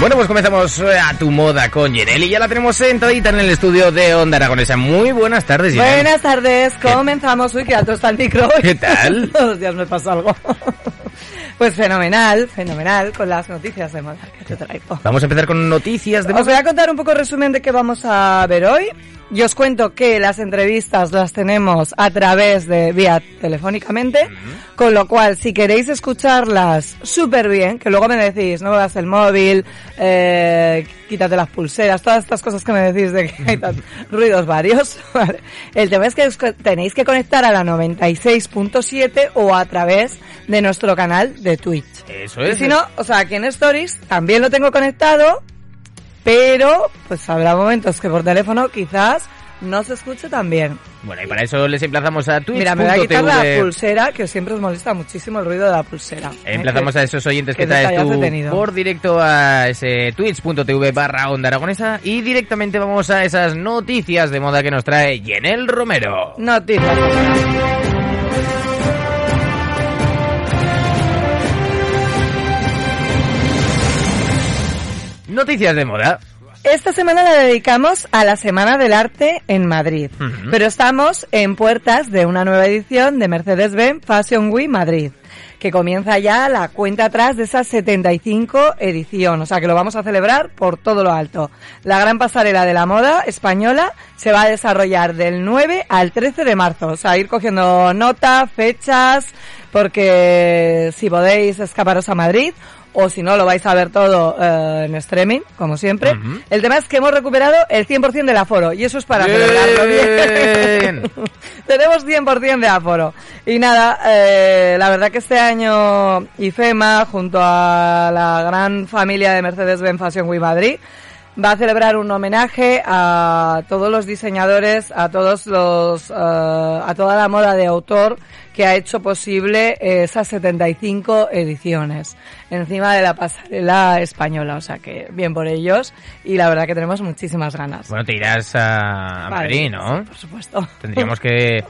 Bueno, pues comenzamos eh, a tu moda con Yenel y ya la tenemos sentadita en el estudio de Onda Aragonesa. Muy buenas tardes. Buenas tardes, comenzamos. Uy, que alto está el micro. ¿Qué tal? Todos los días me pasa algo. Pues fenomenal, fenomenal, con las noticias de moda que te traigo. Vamos a empezar con noticias de Os voy moda. a contar un poco el resumen de qué vamos a ver hoy. Y os cuento que las entrevistas las tenemos a través de vía telefónicamente, con lo cual si queréis escucharlas súper bien, que luego me decís, no veas el móvil, eh, quítate las pulseras, todas estas cosas que me decís de que hay tan- ruidos varios. ¿vale? El tema es que os tenéis que conectar a la 96.7 o a través de nuestro canal de Twitch. Eso Y es. si no, o sea, aquí en Stories también lo tengo conectado, pero pues habrá momentos que por teléfono quizás no se escuche tan bien. Bueno, y para eso les emplazamos a Twitch. Mira, me voy a quitar la pulsera, que siempre os molesta muchísimo el ruido de la pulsera. ¿eh? Emplazamos a esos oyentes que que traes tú por directo a ese twitch.tv barra onda aragonesa y directamente vamos a esas noticias de moda que nos trae Yenel Romero. Noticias. Noticias de moda. Esta semana la dedicamos a la Semana del Arte en Madrid, pero estamos en puertas de una nueva edición de Mercedes-Benz Fashion Week Madrid, que comienza ya la cuenta atrás de esa 75 edición, o sea que lo vamos a celebrar por todo lo alto. La gran pasarela de la moda española se va a desarrollar del 9 al 13 de marzo, o sea, ir cogiendo nota, fechas, porque si podéis escaparos a Madrid o si no lo vais a ver todo eh, en streaming, como siempre. El tema es que hemos recuperado el 100% del aforo y eso es para Bien. celebrarlo bien. Tenemos 100% de aforo. Y nada, eh, la verdad que este año IFEMA, junto a la gran familia de Mercedes-Benz Fashion Week Madrid, va a celebrar un homenaje a todos los diseñadores, a todos los, eh, a toda la moda de autor que ha hecho posible esas 75 ediciones encima de la pasarela española, o sea que bien por ellos y la verdad que tenemos muchísimas ganas. Bueno, te irás a, a Madrid, ¿no? Por supuesto. Tendríamos que,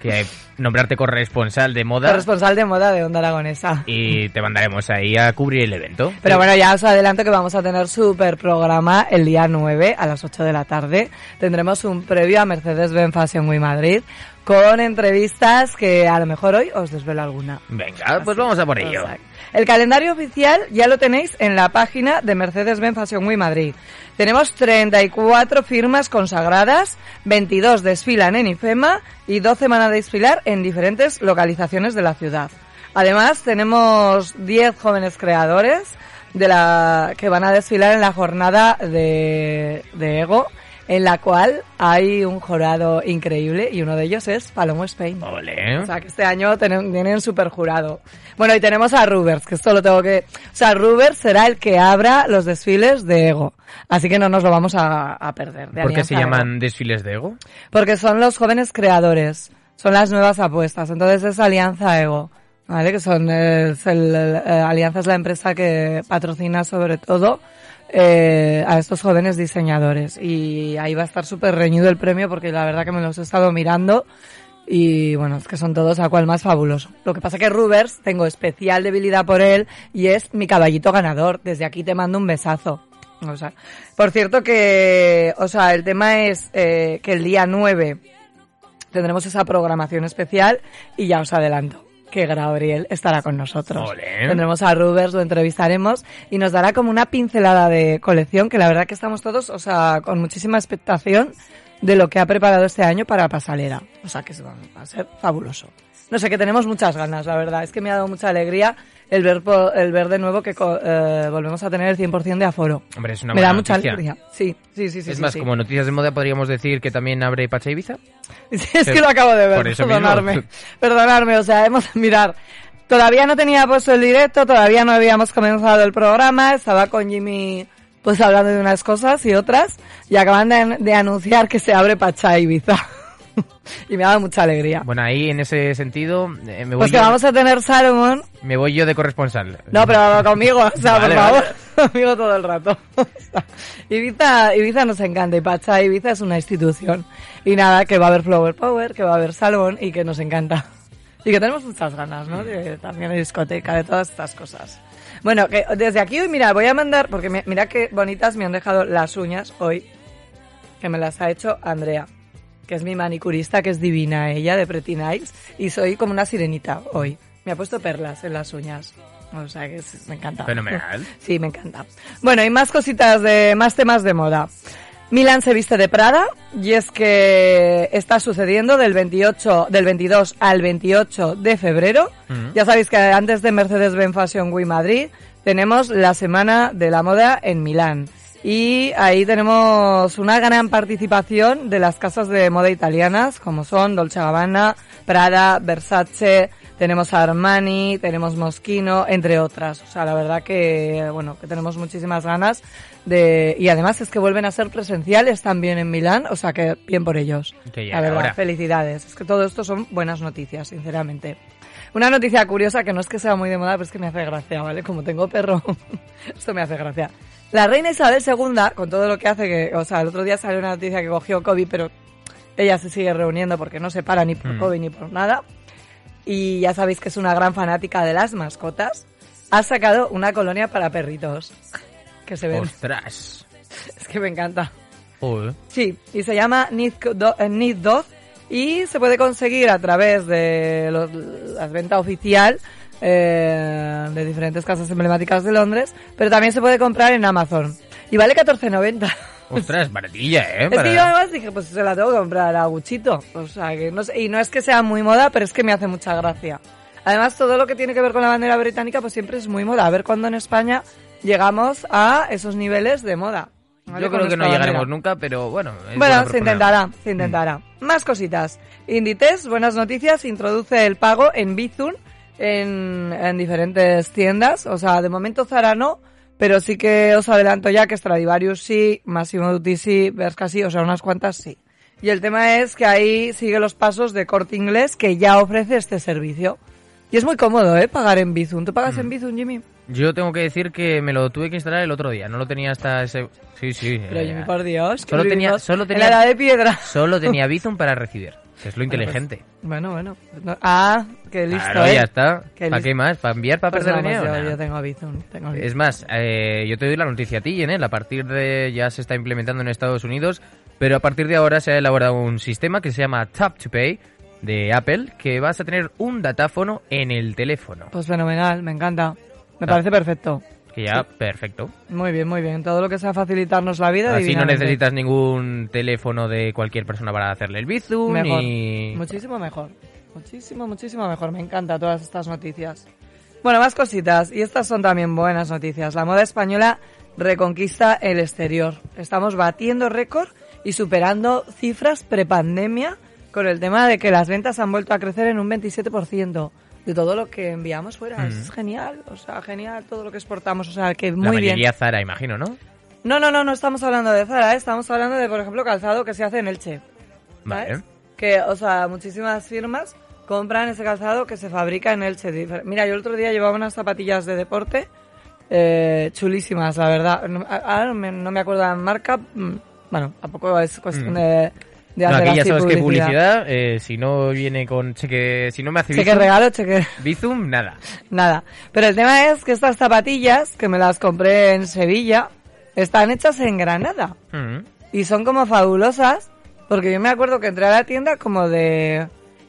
que nombrarte corresponsal de moda Corresponsal de moda de Onda Aragonesa. y te mandaremos ahí a cubrir el evento. Pero bueno, ya os adelanto que vamos a tener súper programa el día 9 a las 8 de la tarde. Tendremos un previo a Mercedes-Benz Fashion Week Madrid con entrevistas que a lo mejor hoy os desvelo alguna. Venga, pues vamos a por ello. Exacto. El calendario oficial ya lo tenéis en la página de Mercedes-Benz Fashion Week Madrid. Tenemos 34 firmas consagradas, 22 desfilan en IFEMA y 12 van a desfilar en diferentes localizaciones de la ciudad. Además, tenemos 10 jóvenes creadores de la que van a desfilar en la jornada de, de Ego, en la cual hay un jurado increíble y uno de ellos es Palomo Spain. Ole. O sea, que este año tienen, tienen super jurado. Bueno, y tenemos a Rubers, que esto lo tengo que... O sea, Rubers será el que abra los desfiles de Ego. Así que no nos lo vamos a, a perder. de ¿Por qué se llaman desfiles de ego? Porque son los jóvenes creadores. Son las nuevas apuestas. Entonces es Alianza Ego. ¿Vale? Que son... es el- el- eh, Alianza es la empresa que patrocina sobre todo eh, a estos jóvenes diseñadores. Y ahí va a estar súper reñido el premio porque la verdad que me los he estado mirando y bueno, es que son todos a cual más fabuloso. Lo que pasa que Rubers, tengo especial debilidad por él y es mi caballito ganador. Desde aquí te mando un besazo. O sea, por cierto que, o sea, el tema es eh, que el día 9 tendremos esa programación especial y ya os adelanto que Gabriel estará con nosotros. Tendremos a Rubers, lo entrevistaremos y nos dará como una pincelada de colección que la verdad que estamos todos, o sea, con muchísima expectación de lo que ha preparado este año para Pasalera. O sea, que va a ser fabuloso. No sé, que tenemos muchas ganas, la verdad. Es que me ha dado mucha alegría el ver, el ver de nuevo que eh, volvemos a tener el 100% de aforo. Hombre, es una Me buena da mucha noticia. alegría. Sí, sí, sí, sí. es sí, más, sí. como noticias de moda podríamos decir que también abre Pacha Ibiza. Sí, es que lo acabo de ver, Por eso mismo. perdonarme. Perdonarme, o sea, hemos, mirar, todavía no tenía puesto el directo, todavía no habíamos comenzado el programa, estaba con Jimmy pues hablando de unas cosas y otras, y acaban de, de anunciar que se abre Pachá Ibiza. y me ha dado mucha alegría. Bueno, ahí en ese sentido eh, me, voy pues que yo, vamos a tener Salomón, me voy yo de corresponsal. no, pero conmigo, o sea, Vale, por favor, vale. conmigo todo el rato. O sea, Ibiza, Ibiza nos encanta y Pacha Ibiza es una institución. Y nada, que va a haber Flower Power, que va a haber Salón y que nos encanta. Y que tenemos muchas ganas, ¿no? De, también de discoteca, de todas estas cosas. Bueno, que desde aquí hoy, mira, voy a mandar, porque me- mira qué bonitas me han dejado las uñas hoy, que me las ha hecho Andrea, que es mi manicurista, que es divina ella, de Pretty Nights, y soy como una sirenita hoy. Me ha puesto perlas en las uñas. O sea que es- me encanta. Fenomenal. Sí, me encanta. Bueno, y más cositas de, más temas de moda. Milan se viste de Prada y es que está sucediendo del 28, del 22 al 28 de febrero. Mm. Ya sabéis que antes de Mercedes-Benz Fashion Week Madrid tenemos la Semana de la Moda en Milán. Y ahí tenemos una gran participación de las casas de moda italianas, como son Dolce Gabbana, Prada, Versace, tenemos Armani, tenemos Moschino, entre otras. O sea, la verdad que, bueno, que tenemos muchísimas ganas de, y además es que vuelven a ser presenciales también en Milán, o sea que bien por ellos. Que la verdad, felicidades. Es que todo esto son buenas noticias, sinceramente. Una noticia curiosa que no es que sea muy de moda, pero es que me hace gracia, ¿vale? Como tengo perro, esto me hace gracia. La reina Isabel II, con todo lo que hace, que, o sea, el otro día salió una noticia que cogió COVID, pero ella se sigue reuniendo porque no se para ni por Mm. COVID ni por nada. Y ya sabéis que es una gran fanática de las mascotas. Ha sacado una colonia para perritos. Que se ven. ¡Ostras! Es que me encanta. Joder. Sí, y se llama Need, eh, Need Dog y se puede conseguir a través de los- la venta oficial eh, de diferentes casas emblemáticas de Londres, pero también se puede comprar en Amazon. Y vale 14.90. Ostras, baratilla, ¿eh? Es que Para- yo además dije, pues se la tengo que comprar a Guchito. O sea, que no sé, y no es que sea muy moda, pero es que me hace mucha gracia. Además, todo lo que tiene que ver con la bandera británica, pues siempre es muy moda. A ver cuándo en España llegamos a esos niveles de moda. ¿vale? Yo creo que no llegaremos nunca, pero bueno. bueno se intentará, se intentará. Más cositas. Inditex, buenas noticias, introduce el pago en Bizum en, en diferentes tiendas. O sea, de momento Zara no, pero sí que os adelanto ya que Stradivarius sí, Massimo Dutti sí, Bershka sí, o sea, unas cuantas sí. Y el tema es que ahí sigue los pasos de Corte Inglés que ya ofrece este servicio. Y es muy cómodo, ¿eh? Pagar en Bizum. ¿Tú pagas en Bizum, Jimmy? Yo tengo que decir que me lo tuve que instalar el otro día. No lo tenía hasta ese. Sí, sí. Pero eh, Jimmy, por Dios. solo tenía- solo En tenía- la edad de piedra. Solo tenía Bizum para recibir. Es lo inteligente. Bueno, bueno. No- ah, qué listo, claro, ¿eh? ya está. Qué ¿Para listo. qué más? ¿Para enviar, para Pues perder dinero? yo, Nah. yo tengo Bizum, tengo Bizum. Es más, eh, yo te doy la noticia a ti, Jenel. A partir de. Ya se está implementando en Estados Unidos. Pero a partir de ahora se ha elaborado un sistema que se llama Tap to Pay de Apple. Que vas a tener un datáfono en el teléfono. Pues fenomenal, me encanta. Me Ah. parece perfecto. Que ya, perfecto. Muy bien, muy bien. Todo lo que sea facilitarnos la vida. Así no necesitas ningún teléfono de cualquier persona para hacerle el Bizum. Mejor. Ni... Muchísimo mejor. Muchísimo, muchísimo mejor. Me encanta todas estas noticias. Bueno, más cositas. Y estas son también buenas noticias. La moda española reconquista el exterior. Estamos batiendo récord y superando cifras prepandemia con el tema de que las ventas han vuelto a crecer en un 27% de todo lo que enviamos fuera. Mm. Es genial. O sea, genial todo lo que exportamos. O sea, que La muy bien. mayoría Zara, imagino, ¿no? No, no, no, no estamos hablando de Zara, ¿eh? estamos hablando de, por ejemplo, calzado que se hace en Elche. Que, o sea, muchísimas firmas compran ese calzado que se fabrica en Elche. Mira, yo el otro día llevaba unas zapatillas de deporte eh, chulísimas, la verdad. Ahora no me, no me acuerdo la marca. mm, Bueno, tampoco es cuestión Mm. de, de No, hacer aquí ya sabes que publicidad. publicidad, eh, si no viene con cheque, si no me hace Cheque Bizum, regalo, cheque... Bizum, nada. Nada. Pero el tema es que estas zapatillas, que me las compré en Sevilla, están hechas en Granada. Mm. Y son como fabulosas, porque yo me acuerdo que entré a la tienda como de...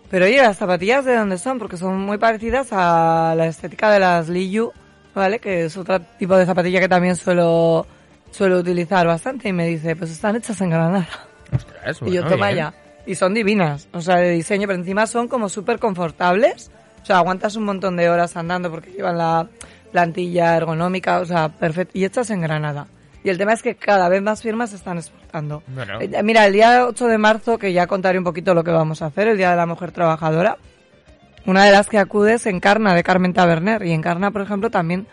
Pero oye, las zapatillas de dónde son, porque son muy parecidas a la estética de las Liyu, ¿vale? Que es otro tipo de zapatilla que también suelo, suelo utilizar bastante. Y me dice, pues están hechas en Granada. Ostras, y yo, bueno, toma ya. Y son divinas, o sea, de diseño, pero encima son como súper confortables. O sea, aguantas un montón de horas andando porque llevan la plantilla ergonómica, o sea, perfecto. Y hechas en Granada. Y el tema es que cada vez más firmas se están exportando. Bueno. Eh, Mira, el día 8 de marzo, que ya contaré un poquito lo que vamos a hacer, el Día de la Mujer Trabajadora, una de las que acude es Encarna de Carmen Taberner. Y Encarna, por ejemplo, también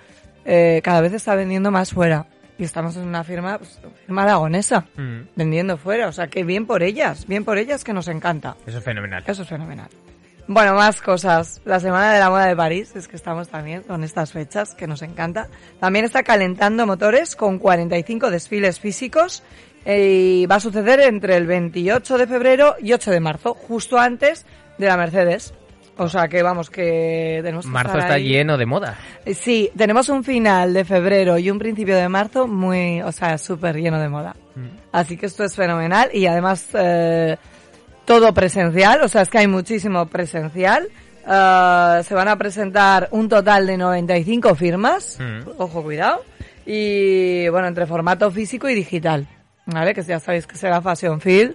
eh, cada vez está vendiendo más fuera. Y estamos en una firma, pues, firma aragonesa, Mm. vendiendo fuera. O sea, que bien por ellas, bien por ellas que nos encanta. Eso es fenomenal. Eso es fenomenal. Bueno, más cosas. La Semana de la Moda de París, es que estamos también con estas fechas, que nos encanta. También está calentando motores con 45 desfiles físicos eh, y va a suceder entre el 28 de febrero y 8 de marzo, justo antes de la Mercedes. O sea que vamos, que tenemos que Marzo estar está ahí. lleno de moda. Sí, tenemos un final de febrero y un principio de marzo muy, o sea, súper lleno de moda. Así que esto es fenomenal y además eh, todo presencial, o sea, es que hay muchísimo presencial. Eh, se van a presentar un total de 95 firmas, Mm. ojo, cuidado, y bueno, entre formato físico y digital, ¿vale? Que ya sabéis que será Fashion Field,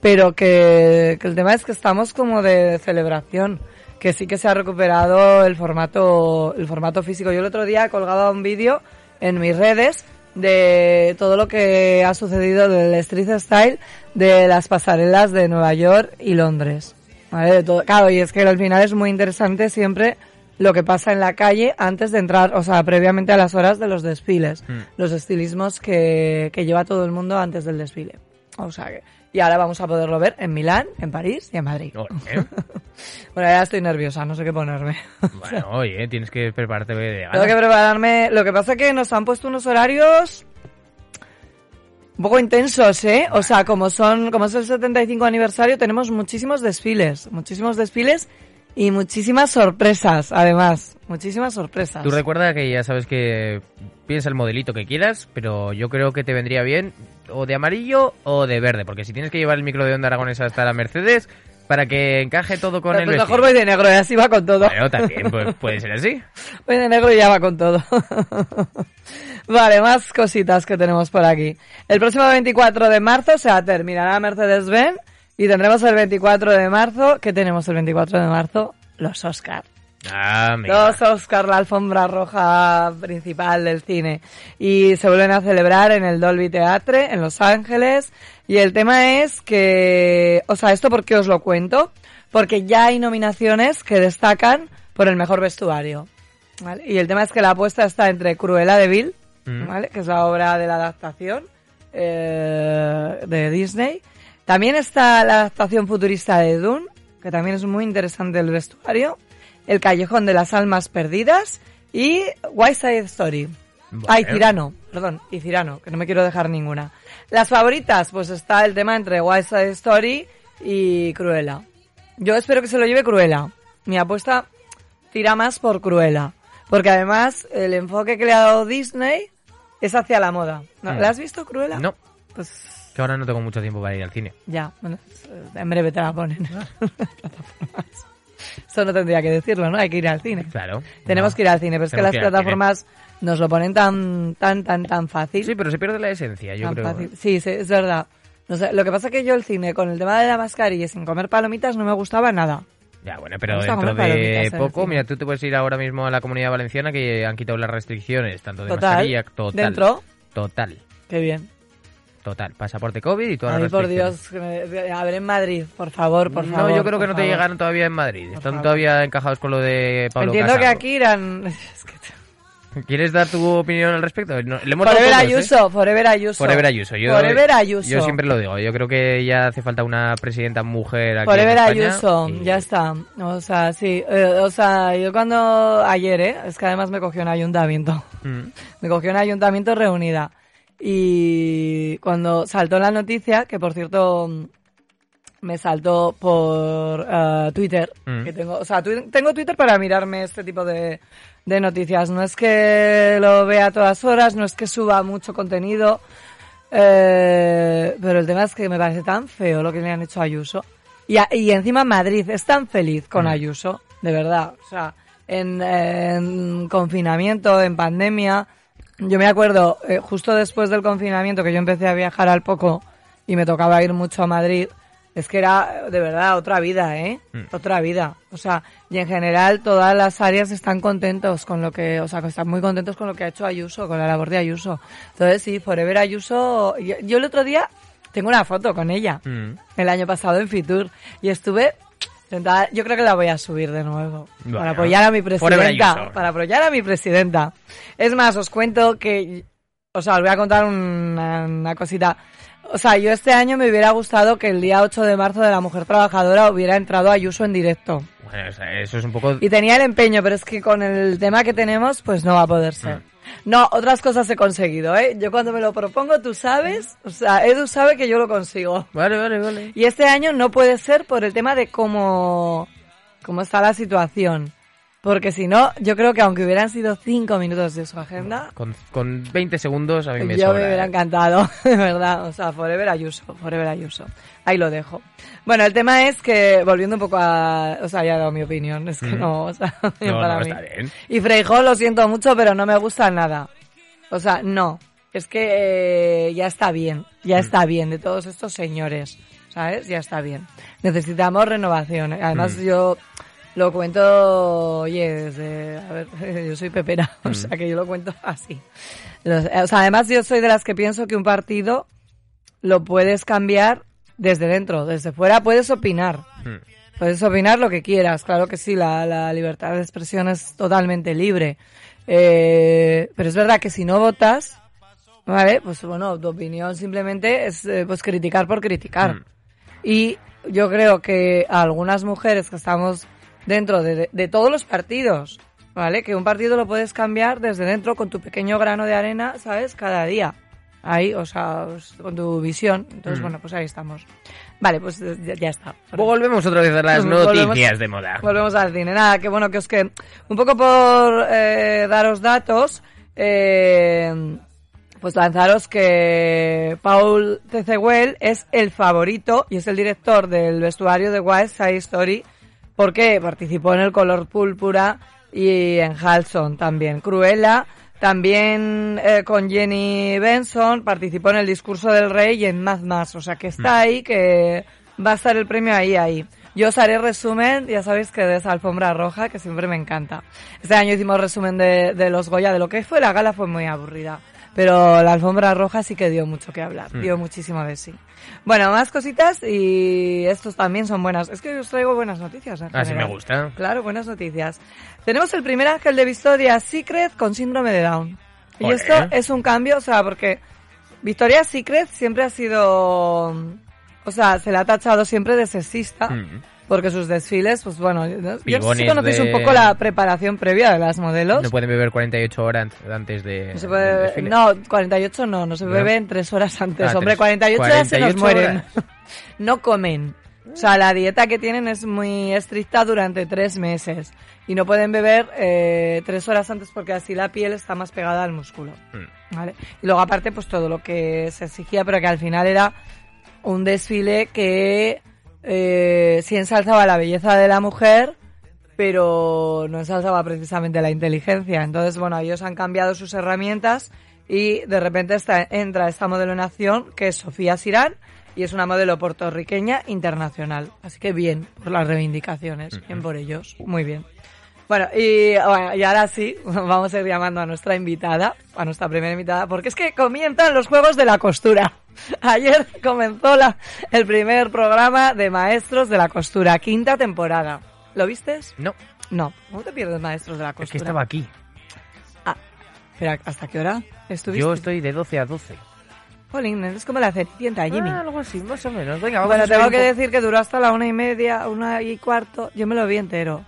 pero que, que el tema es que estamos como de celebración, que sí que se ha recuperado el formato, el formato físico. Yo el otro día he colgado un vídeo en mis redes de todo lo que ha sucedido del street style de las pasarelas de Nueva York y Londres. ¿Vale? De todo- claro, y es que al final es muy interesante siempre lo que pasa en la calle antes de entrar, o sea, previamente a las horas de los desfiles, Mm. los estilismos que, que lleva todo el mundo antes del desfile. O sea que, y ahora vamos a poderlo ver en Milán, en París y en Madrid. Bueno, ya estoy nerviosa, no sé qué ponerme. Bueno, oye, tienes que prepararte de Tengo que prepararme. Lo que pasa es que nos han puesto unos horarios un poco intensos, ¿eh? O sea, como son, como es el 75 aniversario, tenemos muchísimos desfiles, muchísimos desfiles y muchísimas sorpresas, además, muchísimas sorpresas. Tú recuerda que ya sabes que piensa el modelito que quieras, pero yo creo que te vendría bien o de amarillo o de verde, porque si tienes que llevar el micro de onda aragonesa hasta la Mercedes para que encaje todo con Pues el mejor vestido. voy de negro y así va con todo. Bueno, también pues, puede ser así. Voy de negro y ya va con todo. vale, más cositas que tenemos por aquí. El próximo 24 de marzo se terminará Mercedes-Benz y tendremos el 24 de marzo, ¿qué tenemos el 24 de marzo? Los Oscar. Ah. Los Oscar, la alfombra roja principal del cine. Y se vuelven a celebrar en el Dolby Theatre, en Los Ángeles. Y el tema es que, o sea, ¿esto por qué os lo cuento? Porque ya hay nominaciones que destacan por el mejor vestuario. ¿vale? Y el tema es que la apuesta está entre Cruella de Vil, Mm. ¿vale? que es la obra de la adaptación eh, de Disney. También está la adaptación futurista de Dune, que también es muy interesante el vestuario. El Callejón de las Almas Perdidas y West Side Story. Ay, Vale. Cirano, perdón, y Cirano, que no me quiero dejar ninguna. Las favoritas, pues está el tema entre West Side Story y Cruella. Yo espero que se lo lleve Cruella. Mi apuesta tira más por Cruella. Porque además el enfoque que le ha dado Disney es hacia la moda. ¿No? Mm. ¿La has visto Cruella? No, Pues que ahora no tengo mucho tiempo para ir al cine. ya, bueno, en breve te la ponen. Plataformas. Eso no tendría que decirlo, ¿no? Hay que ir al cine. Claro. Tenemos No. que ir al cine, pero es que las plataformas nos lo ponen tan, tan, tan, tan fácil. Sí, pero se pierde la esencia, yo tan creo. fácil. Sí, sí, es verdad. No sé, lo que pasa es que yo el cine, con el tema de la mascarilla y sin comer palomitas, no me gustaba nada. Ya, bueno, pero dentro de poco, mira, tú te puedes ir ahora mismo a la comunidad valenciana que han quitado las restricciones, tanto de Total. mascarilla, total. Dentro. Total, Qué bien. Total. Pasaporte COVID y todas Ay, las por. Dios. que A ver, en Madrid, por favor, por no, favor. yo creo que no te favor. llegaron todavía en Madrid. Por Están favor. todavía encajados con lo de Pablo Entiendo que Casado. aquí irán... Es que- ¿Quieres dar tu opinión al respecto? No, le hemos Forever todos, ¿eh? Ayuso, Forever Ayuso. Forever Ayuso. Yo, Forever Ayuso. Yo siempre lo digo. Yo creo que ya hace falta una presidenta mujer aquí Forever en España. Ayuso, y- ya está. O sea, sí. eh, o sea, yo cuando... Ayer, ¿eh? Es que además me cogió un ayuntamiento. Mm. Me cogió un ayuntamiento reunida. Y cuando saltó la noticia, que por cierto mm, me saltó por eh, Twitter, Mm. que tengo, o sea, tu- tengo Twitter para mirarme este tipo de, de noticias. No es que lo vea a todas horas, no es que suba mucho contenido, eh, pero el tema es que me parece tan feo lo que le han hecho a Ayuso. Y, a- y encima Madrid es tan feliz con Mm. Ayuso, de verdad. O sea, en, en confinamiento, en pandemia, yo me acuerdo, eh, justo después del confinamiento, que yo empecé a viajar al poco y me tocaba ir mucho a Madrid, es que era de verdad otra vida, ¿eh? Mm. Otra vida. O sea, y en general todas las áreas están contentos con lo que, o sea, están muy contentos con lo que ha hecho Ayuso, con la labor de Ayuso. Entonces sí, Forever Ayuso, yo, yo el otro día tengo una foto con ella, Mm. el año pasado en Fitur, y estuve yo creo que la voy a subir de nuevo, Bueno, para apoyar a mi presidenta, para apoyar a mi presidenta. Es más, os cuento que, o sea, os voy a contar una, una cosita. O sea, yo este año me hubiera gustado que el día 8 de marzo de la Mujer Trabajadora hubiera entrado Ayuso en directo. Bueno, o sea, eso es un poco... Y tenía el empeño, pero es que con el tema que tenemos, pues no va a poder ser. No, otras cosas he conseguido, ¿eh? Yo cuando me lo propongo, tú sabes, o sea, Edu sabe que yo lo consigo. Vale, vale, vale. Y este año no puede ser por el tema de cómo, cómo está la situación. Porque si no, yo creo que aunque hubieran sido cinco minutos de su agenda, Con, con 20 segundos a mí me yo sobra, me hubiera ¿eh? encantado, de verdad. O sea, Forever Ayuso, Forever Ayuso. Ahí lo dejo. Bueno, el tema es que, volviendo un poco a... O sea, ya he dado mi opinión, es que Mm. no, o sea, No, para no, mí. está bien. Y Freijóo lo siento mucho, pero no me gusta nada. O sea, no. Es que eh, ya está bien, Mm. ya está bien de todos estos señores, ¿sabes? Ya está bien. Necesitamos renovación. Además, Mm. yo lo cuento, oye, desde, a ver, yo soy pepera, o Mm. sea que yo lo cuento así. Los- o sea, además yo soy de las que pienso que un partido lo puedes cambiar desde dentro, desde fuera puedes opinar. Mm. Puedes opinar lo que quieras, claro que sí, la, la libertad de expresión es totalmente libre. Eh, pero es verdad que si no votas, ¿vale? Pues bueno, tu opinión simplemente es eh, pues criticar por criticar. Mm. Y yo creo que a algunas mujeres que estamos dentro de, de- de todos los partidos, ¿vale? Que un partido lo puedes cambiar desde dentro con tu pequeño grano de arena, ¿sabes? Cada día. Ahí, o sea, con tu visión. Entonces, Mm. bueno, pues ahí estamos. Vale, pues eh, ya, ya está. Volvemos otra vez a las noticias de moda. Volvemos al cine. Nada, que bueno, que os que un poco por eh, daros datos, eh, pues lanzaros que Paul Tecehuel es el favorito y es el director del vestuario de West Side Story porque participó en El color púrpura y en Halson también. Cruella también eh, con Jenny Benson participó en El discurso del rey y en Mad Max, o sea que está ahí que va a estar el premio ahí ahí. Yo os haré resumen, ya sabéis que de esa alfombra roja, que siempre me encanta. Este año hicimos resumen de, de los Goya, de lo que fue la gala fue muy aburrida. Pero la alfombra roja sí que dio mucho que hablar, Mm. dio muchísimo de sí. Bueno, más cositas y estos también son buenas. Es que os traigo buenas noticias. en Así me general. gusta. Claro, buenas noticias. Tenemos el primer ángel de Victoria's Secret con síndrome de Down. Y esto es un cambio, o sea, porque Victoria's Secret siempre ha sido, o sea, se le ha tachado siempre de sexista. Mm. Porque sus desfiles, pues bueno, yo yo no sé si Pibones conocéis de- un poco la preparación previa de las modelos. No pueden beber 48 horas antes de. No se puede, no, 48 no, no se ¿No? beben tres horas antes. Ah, Hombre, tres- 48 horas se nos 48 mueren. no comen. O sea, la dieta que tienen es muy estricta durante tres meses. Y no pueden beber eh, tres horas antes porque así la piel está más pegada al músculo. Mm. ¿vale? Y luego aparte, pues todo lo que se exigía, pero que al final era un desfile que eh, sí ensalzaba la belleza de la mujer, pero no ensalzaba precisamente la inteligencia. Entonces, bueno, ellos han cambiado sus herramientas y de repente está, entra esta modelo en acción que es Sofía Sirán y es una modelo puertorriqueña internacional. Así que bien por las reivindicaciones, bien por ellos, muy bien. Bueno y, bueno, y ahora sí, vamos a ir llamando a nuestra invitada, a nuestra primera invitada, porque es que comienzan los Juegos de la Costura. Ayer comenzó la, el primer programa de Maestros de la Costura, quinta temporada. ¿Lo vistes? No, No. ¿Cómo te pierdes Maestros de la es Costura? que estaba aquí. Ah, espera, ¿hasta qué hora estuviste? Yo estoy de 12 a 12. Jolín, es como la cenicienta, Jimmy. Ah, algo así, más o menos. Venga, vamos bueno, a tengo que decir que duró hasta la una y media, una y cuarto. Yo me lo vi entero.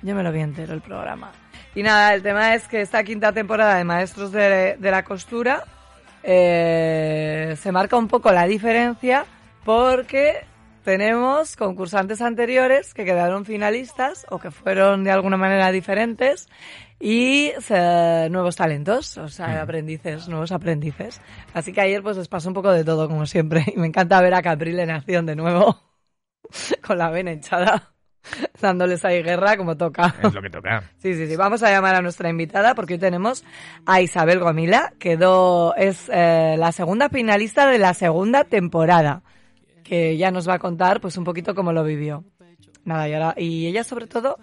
Yo me lo vi entero el programa. Y nada, el tema es que esta quinta temporada de Maestros de, de la Costura eh, se marca un poco la diferencia porque tenemos concursantes anteriores que quedaron finalistas o que fueron de alguna manera diferentes y se- nuevos talentos, o sea, aprendices, nuevos aprendices. Así que ayer pues les pasó un poco de todo como siempre. Y me encanta ver a Capril en acción de nuevo con la vena hinchada dándoles ahí guerra como toca. Es lo que toca. Sí, sí, sí. Vamos a llamar a nuestra invitada porque hoy tenemos a Isabel Gomila, quedó, es eh, la segunda finalista de la segunda temporada. que ya nos va a contar pues un poquito cómo lo vivió. Nada, y ahora, y ella sobre todo,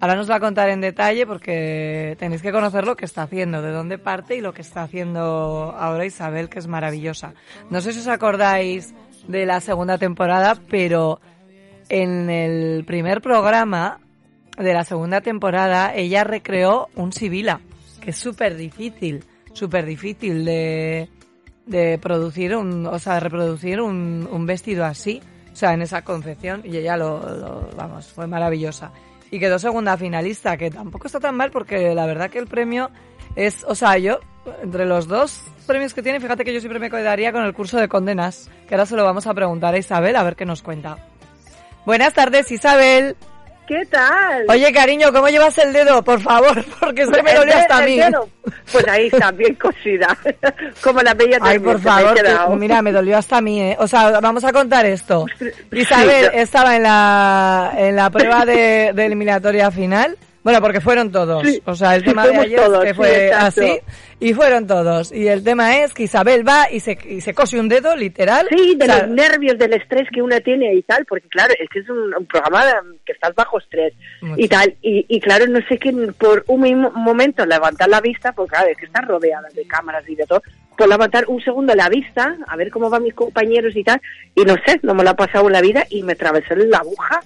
ahora nos va a contar en detalle porque tenéis que conocer lo que está haciendo, de dónde parte y lo que está haciendo ahora Isabel, que es maravillosa. No sé si os acordáis de la segunda temporada, pero en el primer programa de la segunda temporada ella recreó un Sibila, que es súper difícil, súper difícil de, de producir un, o sea, reproducir un, un vestido así, o sea, en esa concepción, y ella lo, lo, vamos, fue maravillosa. Y quedó segunda finalista, que tampoco está tan mal porque la verdad que el premio es, o sea, yo, entre los dos premios que tiene, fíjate que yo siempre me quedaría con el curso de condenas, que ahora se lo vamos a preguntar a Isabel a ver qué nos cuenta. Buenas tardes, Isabel. ¿Qué tal? Oye, cariño, ¿cómo llevas el dedo? Por favor, porque se me dolió hasta a mí. Pues ahí está, bien cosida. Como la bella Ay, por favor, mira, me dolió hasta a mí, ¿eh? O sea, vamos a contar esto. Isabel estaba en la, en la prueba de, de eliminatoria final bueno, porque fueron todos. o sea, el tema de ayer que fue así y fueron todos. Y el tema es que Isabel va y se, y se cose un dedo, literal. Sí, de los nervios, del estrés que una tiene y tal, porque claro, es que es un, programa que estás bajo estrés y tal. Y, y, claro, no sé qué, por un mismo momento levantar la vista, porque claro, es que estás rodeada de cámaras y de todo, por levantar un segundo la vista, a ver cómo van mis compañeros y tal, y no sé, no me lo ha pasado en la vida y me atravesé la aguja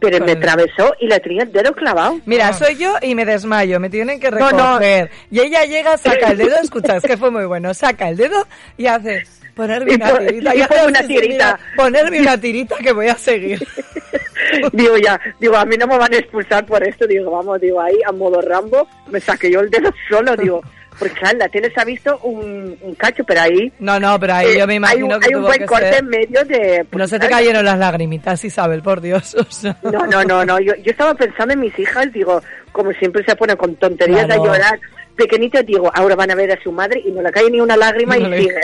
pero me atravesó y la tenía el dedo clavado. Mira, soy yo y me desmayo, me tienen que recoger. Y ella llega, saca el dedo, escucha, es que fue muy bueno, saca el dedo y hace ponerme una tirita. Y, una tirita. ponerme una tirita que voy a seguir. digo ya, digo, a mí no me van a expulsar por esto, digo, vamos, digo, ahí a modo Rambo, me saqué yo el dedo solo, digo, porque tele se ha visto un, un, cacho, pero ahí... No, no, pero ahí yo me imagino hay un, que Hay un buen corte en medio de... no se te cayeron las lagrimitas, Isabel, por Dios. No, no, no, no. Yo, yo estaba pensando en mis hijas, digo, como siempre se pone con tonterías a llorar. Pequeñitas, digo, ahora van a ver a su madre y no le cae ni una lágrima y sigue.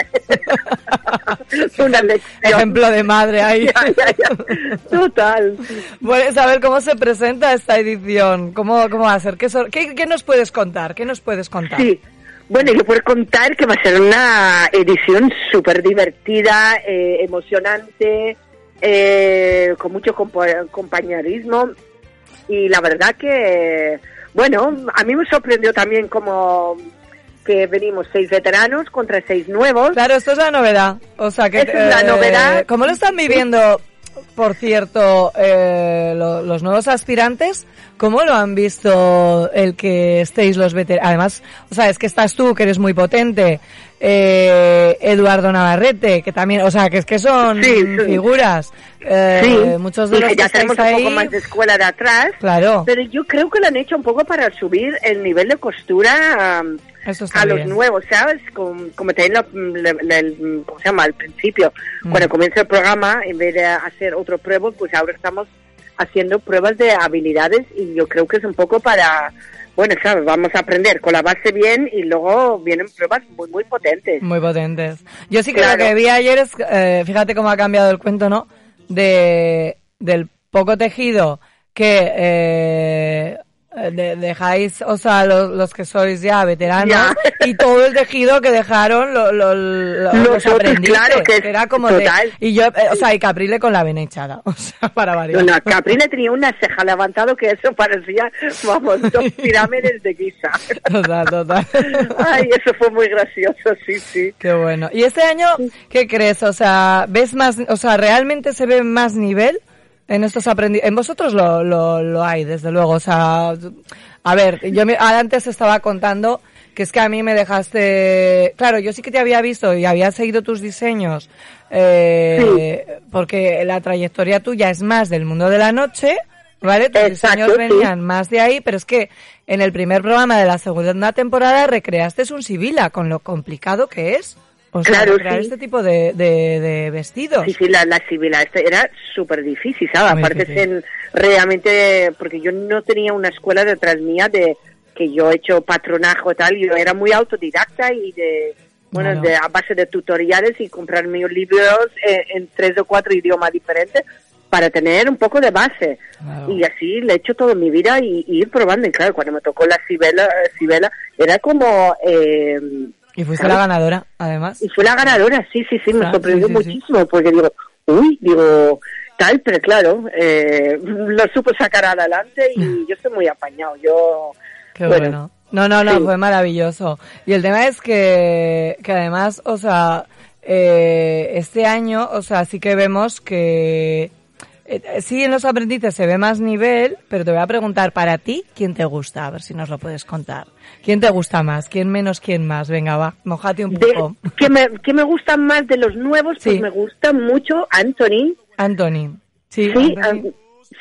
una lección. Ejemplo de madre ahí. Total. Bueno, Isabel, ¿cómo se presenta esta edición? ¿Cómo, cómo va a ser? ¿Qué, ¿Qué, ¿Qué nos puedes contar? ¿Qué nos puedes contar? Sí. Bueno, yo puedo contar que va a ser una edición súper divertida, eh, emocionante, eh, con mucho compañerismo y la verdad que, bueno, a mí me sorprendió también como que venimos seis veteranos contra seis nuevos. Claro, esto es la novedad. O sea, que, es la novedad. Eh, ¿Cómo lo están viviendo por cierto, eh, lo, los nuevos aspirantes, ¿cómo lo han visto el que estéis los veteranos? Además, o sea, es que estás tú, que eres muy potente, eh, Eduardo Navarrete, que también, o sea, que es que son figuras. Eh, sí, muchos de los que ya que tenemos ahí, un poco más de escuela de atrás. Claro. Pero yo creo que lo han hecho un poco para subir el nivel de costura a los nuevos, ¿sabes? Como, como ¿cómo se llama? Al principio, Mm. cuando comienza el programa, en vez de hacer otro prueba, pues ahora estamos haciendo pruebas de habilidades y yo creo que es un poco para, bueno, ¿sabes? Vamos a aprender con la base bien y luego vienen pruebas muy, muy potentes. Muy potentes. Yo sí que Claro. lo que vi ayer es, eh, fíjate cómo ha cambiado el cuento, ¿no? De, del poco tejido que eh, de- dejáis, o sea, los, los que sois ya veteranos, Ya. y todo el tejido que dejaron lo- lo- lo- Los otros, claro, que era como total. de, y yo, eh, o sea, y Caprile con la vena echada, o sea, para variar. No, Caprina tenía una ceja levantado que eso parecía, vamos, dos pirámides de guisa. Total, total. Ay, eso fue muy gracioso, sí, sí. Qué bueno. ¿Y este año qué crees? O sea, ¿ves más, o sea, realmente se ve más nivel en estos aprendizajes? En vosotros lo, lo, lo hay, desde luego. O sea, a ver, yo me, antes estaba contando que es que a mí me dejaste, claro, yo sí que te había visto y había seguido tus diseños, eh, porque la trayectoria tuya es más del mundo de la noche, ¿vale? Tus Exacto, diseños sí. venían más de ahí, pero es que en el primer programa de la segunda temporada recreaste un Sibila, con lo complicado que es. O sea, Claro, crear sí. este tipo de, de, de vestidos. Sí, sí, la, la civil este era súper difícil, ¿sabes? Muy Aparte, difícil. en- realmente, porque yo no tenía una escuela detrás mía de que yo he hecho patronaje y tal, yo era muy autodidacta y de, bueno, Claro. de, a base de tutoriales y comprar mis libros en, en tres o cuatro idiomas diferentes para tener un poco de base. Claro. Y así le he hecho toda mi vida y, y ir probando. Y claro, cuando me tocó la Sibela, Sibela era como... Eh, Y fuiste la ganadora, además. y fue la ganadora, sí, sí, sí, me Ah, sorprendió sí, sí, sí. muchísimo, porque digo, uy, digo, tal, pero claro, eh, lo supo sacar adelante y yo estoy muy apañado. Yo, Qué bueno. No, no, no, fue maravilloso. Y el tema es que, que además, o sea, eh, este año, o sea, sí que vemos que sí en los aprendices se ve más nivel, pero te voy a preguntar para ti, ¿quién te gusta? A ver si nos lo puedes contar. ¿Quién te gusta más? ¿Quién menos? ¿Quién más? Venga, va, mojate un poco. ¿Qué me, qué me gusta más de los nuevos? Pues me gusta mucho Anthony. Anthony. Sí, sí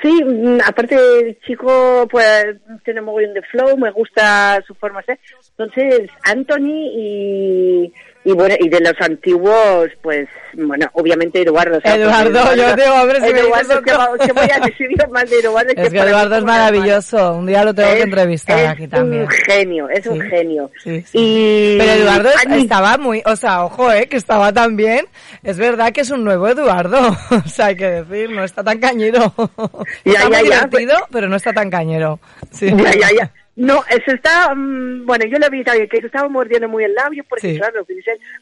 Sí, mm, aparte el chico pues tiene mogollón de flow, me gusta su forma de ser. Entonces, Anthony y y bueno, y de los antiguos, pues, bueno, obviamente Eduardo. Eduardo, yo digo, hombre, si Eduardo, que, voy a decir más de Eduardo. Es que, Eduardo es maravilloso, un día lo tengo que entrevistar aquí también. Es un genio, es un genio. Y... Pero Eduardo estaba muy, o sea, ojo, eh, que estaba tan bien. Es verdad que es un nuevo Eduardo, o sea, hay que decir, no está tan cañero. Ya, está muy divertido, pero no está tan cañero. Sí. Ya, ya, ya. No, eso está, mm, bueno, yo lo vi también, que estaba mordiendo muy el labio, porque claro,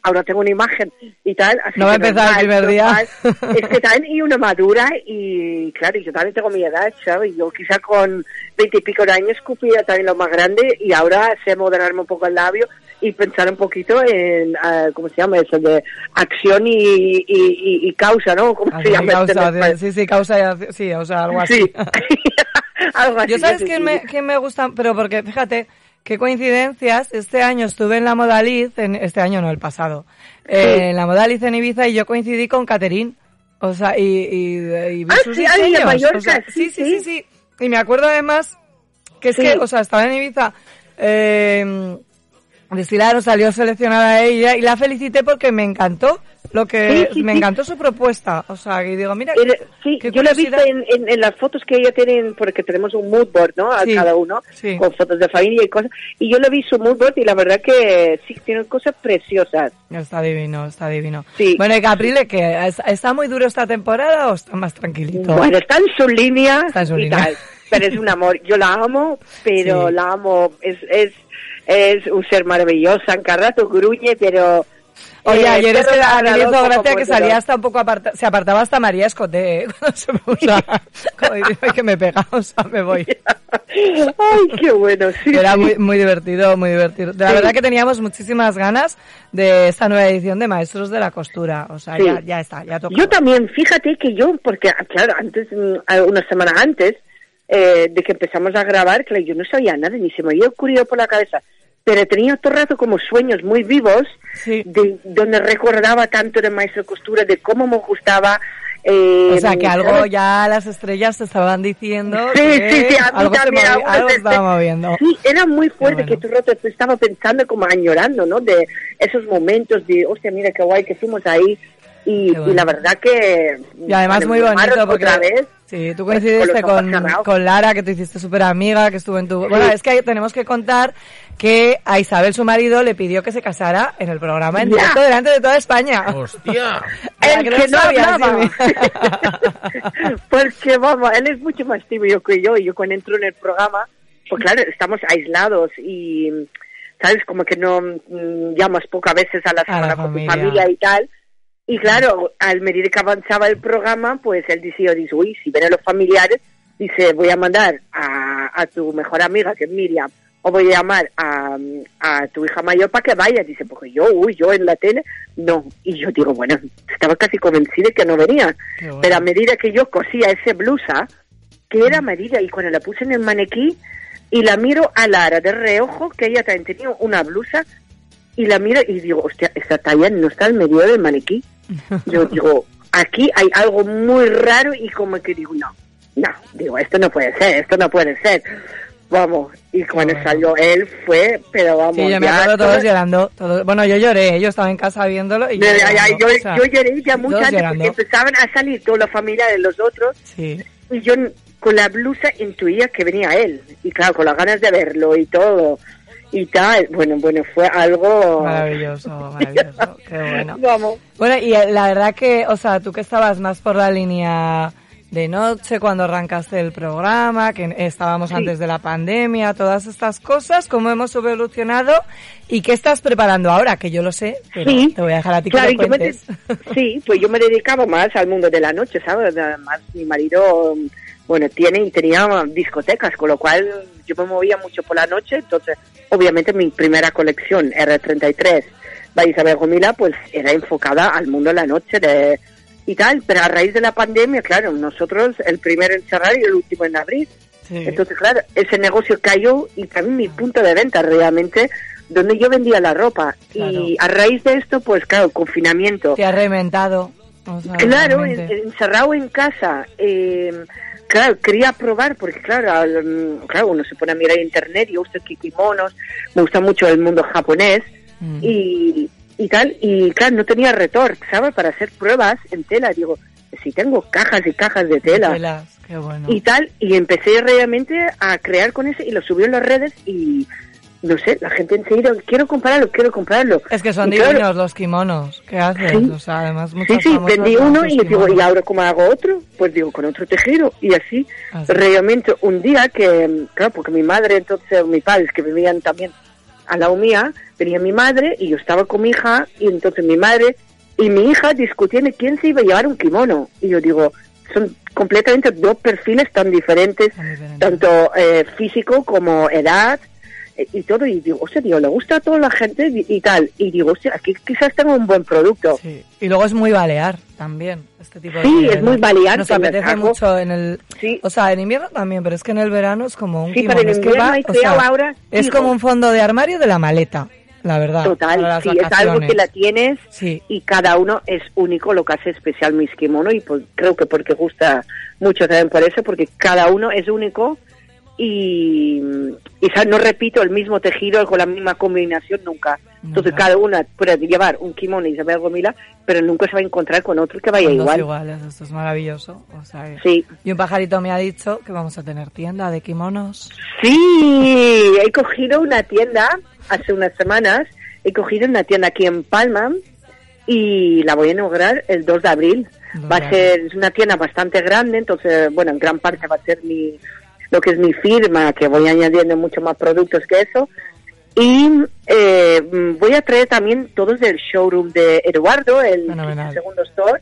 ahora tengo una imagen y tal. no va a empezar el primer día. es que también, y una madura, y claro, yo también tengo mi edad, ¿sabes? Yo quizá con veintipico de años escupía también lo más grande, y ahora sé moderarme un poco el labio y pensar un poquito en, uh, ¿cómo se llama eso? De acción y, y, causa, ¿no? ¿Cómo se llama? Causa, sí, sí, causa, sí, o sea, algo así. Algo así. Yo sabes quién me, quién me gusta, pero porque fíjate, qué coincidencias, este año estuve en la Modaliz, en, este año no, el pasado, eh, en la Modaliz en Ibiza y yo coincidí con Caterín. O sea, y, y, y vi ah, sus sí, diseños. Mallorca, sí, sí, sí, sí, Y me acuerdo además que es que, o sea, estaba en Ibiza, eh, Desfilaron, salió seleccionada ella y la felicité porque me encantó lo que me encantó su propuesta. O sea, y digo, mira, sí, yo la he visto en, en, las fotos que ella tiene, porque tenemos un mood board, ¿no? A cada uno, con fotos de familia y cosas. Y yo le vi su mood board y la verdad que sí, tiene cosas preciosas. Está divino, está divino. Sí. Bueno, y Caprile, que ¿está muy duro esta temporada o está más tranquilito? Bueno, está en su línea está en su línea. Pero es un amor. Yo la amo, pero la amo. Es, es es un ser maravilloso, cada rato gruñe, pero... Oye, eh, ayer me hizo gracia que salía hasta un poco aparta, se apartaba hasta María Escote, ¿eh? cuando se como dice que me pega, o sea, me voy. Ay, qué bueno, sí. Era Muy, muy divertido, muy divertido. La verdad que teníamos muchísimas ganas de esta nueva edición de Maestros de la Costura, o sea, ya, ya está, ya toca. Yo también, fíjate que yo, porque claro, antes, mm, una semana antes, eh, de que empezamos a grabar, claro, yo no sabía nada, ni se me había ocurrido por la cabeza pero tenía todo el rato como sueños muy vivos, de donde recordaba tanto de maestro costura, de cómo me gustaba. Eh, o sea, que algo ya las estrellas te estaban diciendo. Sí, sí, sí, algo, también, algo estaba moviendo. Sí, era muy fuerte que todo el rato estaba pensando, como añorando, ¿no? De esos momentos de, hostia, mira qué guay que fuimos ahí. Y, la verdad que... Y además muy bonito porque... Otra vez, Sí, tú coincidiste con, con, Lara, que te hiciste súper amiga, que estuvo en tu... Bueno, es que tenemos que contar que a Isabel, su marido, le pidió que se casara en el programa en directo delante de toda España. ¡Hostia! el que, no, hablaba. Porque, vamos, él es mucho más tímido que yo, y yo cuando entro en el programa, pues claro, estamos aislados y, ¿sabes? Como que no mm, llamas pocas veces a la semana con tu familia y tal y claro, al medida que avanzaba el programa, pues él decía, dice, uy, si ven a los familiares, dice, voy a mandar a, a tu mejor amiga, que es Miriam, o voy a llamar a, a tu hija mayor para que vaya. Dice, porque yo, uy, yo en la tele, no. Y yo digo, bueno, estaba casi convencida de que no venía. Pero a medida que yo cosía esa blusa, que era medida, y cuando la puse en el maniquí, y la miro a Lara de reojo, que ella también tenía una blusa, y la miro y digo, hostia, esta talla no está en medio del maniquí. Yo digo, aquí hay algo muy raro y como que digo, no, no, digo, esto no puede ser, esto no puede ser. Vamos, y cuando salió él fue, pero vamos. Sí, yo me acuerdo todos llorando. Bueno, yo lloré, yo estaba en casa viéndolo y yo, yo, lloré ya mucho antes porque empezaban a salir toda la familia de los otros. Sí. Y yo con la blusa intuía que venía él. Y claro, con las ganas de verlo y todo y tal. Bueno, bueno, fue algo... Maravilloso, maravilloso, qué bueno. Vamos. Bueno, y la verdad que, o sea, tú que estabas más por la línea de noche cuando arrancaste el programa, que estábamos antes de la pandemia, todas estas cosas, cómo hemos evolucionado y qué estás preparando ahora, que yo lo sé, pero Sí. te voy a dejar a ti Claro, que lo me sí, pues yo me dedicaba más al mundo de la noche, ¿sabes? Además, mi marido, bueno, tiene y tenía discotecas, con lo cual yo me movía mucho por la noche, entonces, obviamente, mi primera colección, R33, by Isabel Gomila, pues era enfocada al mundo de la noche de, y tal, pero a raíz de la pandemia, claro, nosotros el primero en cerrar y el último en abrir, Sí. entonces, claro, ese negocio cayó y también mi punto de venta realmente, donde yo vendía la ropa. Y a raíz de esto, pues claro, confinamiento. Te has reinventado. o sea, Claro, en- encerrado en casa. eh, claro, quería probar, porque claro, al- mm, claro, uno se pone a mirar internet, yo uso kimonos, me gusta mucho el mundo japonés Mm. y, y tal, y claro, no tenía retor, ¿sabes? Para hacer pruebas en tela. Digo, si tengo cajas y cajas de tela Telas, qué bueno. y tal, y empecé realmente a crear con ese y lo subí en las redes y no sé, la gente enseguida, quiero comprarlo, quiero comprarlo. Es que son Y claro, divinos los kimonos. ¿Qué haces? Sí. O sea, además Sí, muchos sí, vendí uno y digo. ¿y ahora cómo hago otro? Pues digo, con otro tejido. Y así, Así. realmente, un día que, claro, porque mi madre, entonces, mis padres que vivían también al lado mía, venía mi madre y yo estaba con mi hija y entonces mi madre y mi hija discutían quién se iba a llevar un kimono. Y yo digo, son completamente dos perfiles tan diferentes, diferentes. tanto eh, físico como edad y todo. Y digo, hostia, digo, le gusta a toda la gente y, y tal. Y digo, hostia, aquí quizás tengo un buen producto. Sí. Y luego es muy balear también, este tipo de Sí, es muy balear, Nos apetece mucho en el... Sí. O sea, en invierno también, pero es que en el verano es como un Sí, kimono. pero en es que invierno va- hay o creado sea, ahora Es como un fondo de armario de la maleta, la verdad. Total, sí, es algo que la tienes Sí. y cada uno es único lo que hace especial mis kimono y pues creo que porque gusta mucho también por eso, porque cada uno es único y, no repito el mismo tejido con la misma combinación nunca. Entonces cada una puede llevar un kimono y Isabel Gomila, pero nunca se va a encontrar con otro que vaya igual. iguales, esto es maravilloso. O sea, Sí. Y un pajarito me ha dicho que vamos a tener tienda de kimonos. Sí, he cogido una tienda hace unas semanas, he cogido una tienda aquí en Palma y la voy a inaugurar el 2 de abril. Va a ser es una tienda bastante grande, entonces, bueno, en gran parte va a ser mi lo que es mi firma, que voy añadiendo mucho más productos que eso. Y eh, voy a traer también todos del showroom de Eduardo, el Fenomenal. segundo store.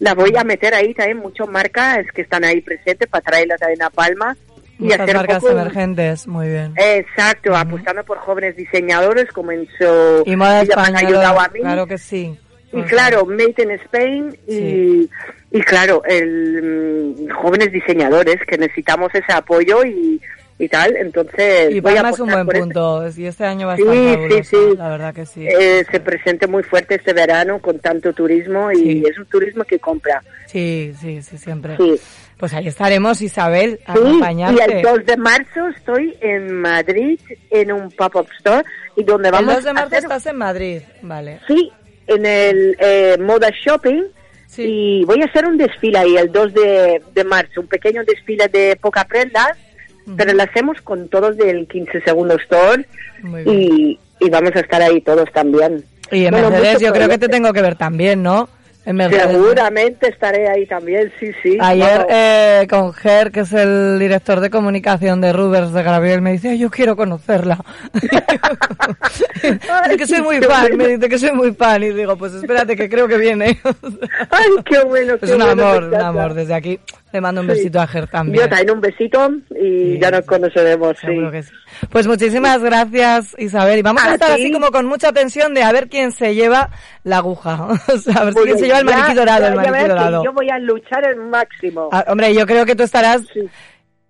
La voy a meter ahí también, muchas marcas que están ahí presentes para traerlas también a Palma. Y Muchas hacer marcas poco emergentes, muy bien. Exacto, apostando por jóvenes diseñadores como en su... Y moda española, claro que sí. Y claro, Made in Spain y, Sí. y claro, el, mm, jóvenes diseñadores que necesitamos ese apoyo y, y tal, entonces Y Palma es un buen punto, y este año va a Sí, estar sí, fabuloso, sí. la verdad que sí. Eh, se presente muy fuerte este verano con tanto turismo y Sí. es un turismo que compra. Sí, sí, sí, siempre. Sí. Pues ahí estaremos, Isabel, a Sí, y acompañarte. el 2 de marzo estoy en Madrid en un pop-up store y donde El vamos 2 de a marzo hacer estás en Madrid, vale. Sí, en el eh, Moda Shopping. Sí. Y voy a hacer un desfile ahí el 2 de, de marzo, un pequeño desfile de poca prendas, pero lo hacemos con todos del 15 Segundo Store y, y vamos a estar ahí todos también. Y en Bueno, Mercedes yo creo que te tengo que ver también, ¿no? En. Seguramente estaré ahí también, sí, sí. Ayer eh, con Ger, que es el director de comunicación de Rubers de Gabriel, me dice, "Ay, yo quiero conocerla. dice que soy muy fan, bueno. me dice que soy muy fan. Y digo, pues espérate que creo que viene. Ay, qué bueno. es un amor, un amor. Desde aquí le mando un Sí. besito a Ger también. Yo también un besito y Sí. ya nos conoceremos, sí. Sí. Pues muchísimas gracias, Isabel. Y vamos a, A estar así como con mucha tensión de a ver quién se lleva la aguja. o sea, a ver Pues quién se lleva el maniquí dorado, el maniquí dorado. Yo voy a luchar el máximo. Ah, hombre, yo creo que tú estarás...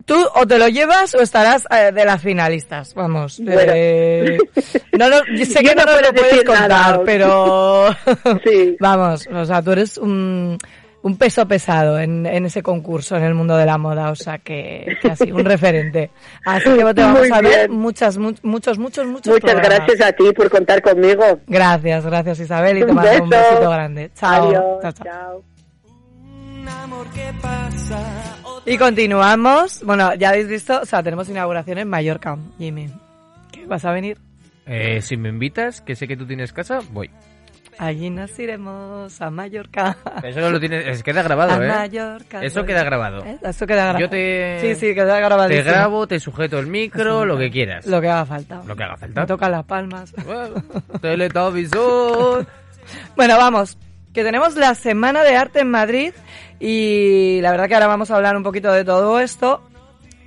Tú o te lo llevas o estarás eh, de las finalistas, vamos. Bueno. eh, no, no, yo sé Yo que no, no lo puedes contar, nada. pero Sí. vamos, o sea, tú eres un, un peso pesado en, en ese concurso, en el mundo de la moda, o sea, que, que así, un referente. Así que te vamos Muy a ver bien. muchas, mu- muchos, muchos, muchos Muchas programas. gracias a ti por contar conmigo. Gracias, gracias Isabel y te Un mando un beso. besito grande. Chao. Adiós. Chao, chao. chao. Y continuamos. Bueno, ya habéis visto, o sea, tenemos inauguración en Mallorca, Jimmy. ¿Qué vas a venir? Eh, si me invitas, que sé que tú tienes casa, voy. Allí nos iremos a Mallorca. Eso lo tienes, es, queda grabado, a ¿eh? Mallorca. Eso queda grabado. ¿Eh? Eso queda grabado. Yo te... Sí, sí, queda grabado. Te grabo, te sujeto el micro, lo que quieras. Lo que haga falta. Lo que haga falta. Me toca las palmas. Televisor. bueno, vamos. Que tenemos la Semana de Arte en Madrid y la verdad que ahora vamos a hablar un poquito de todo esto,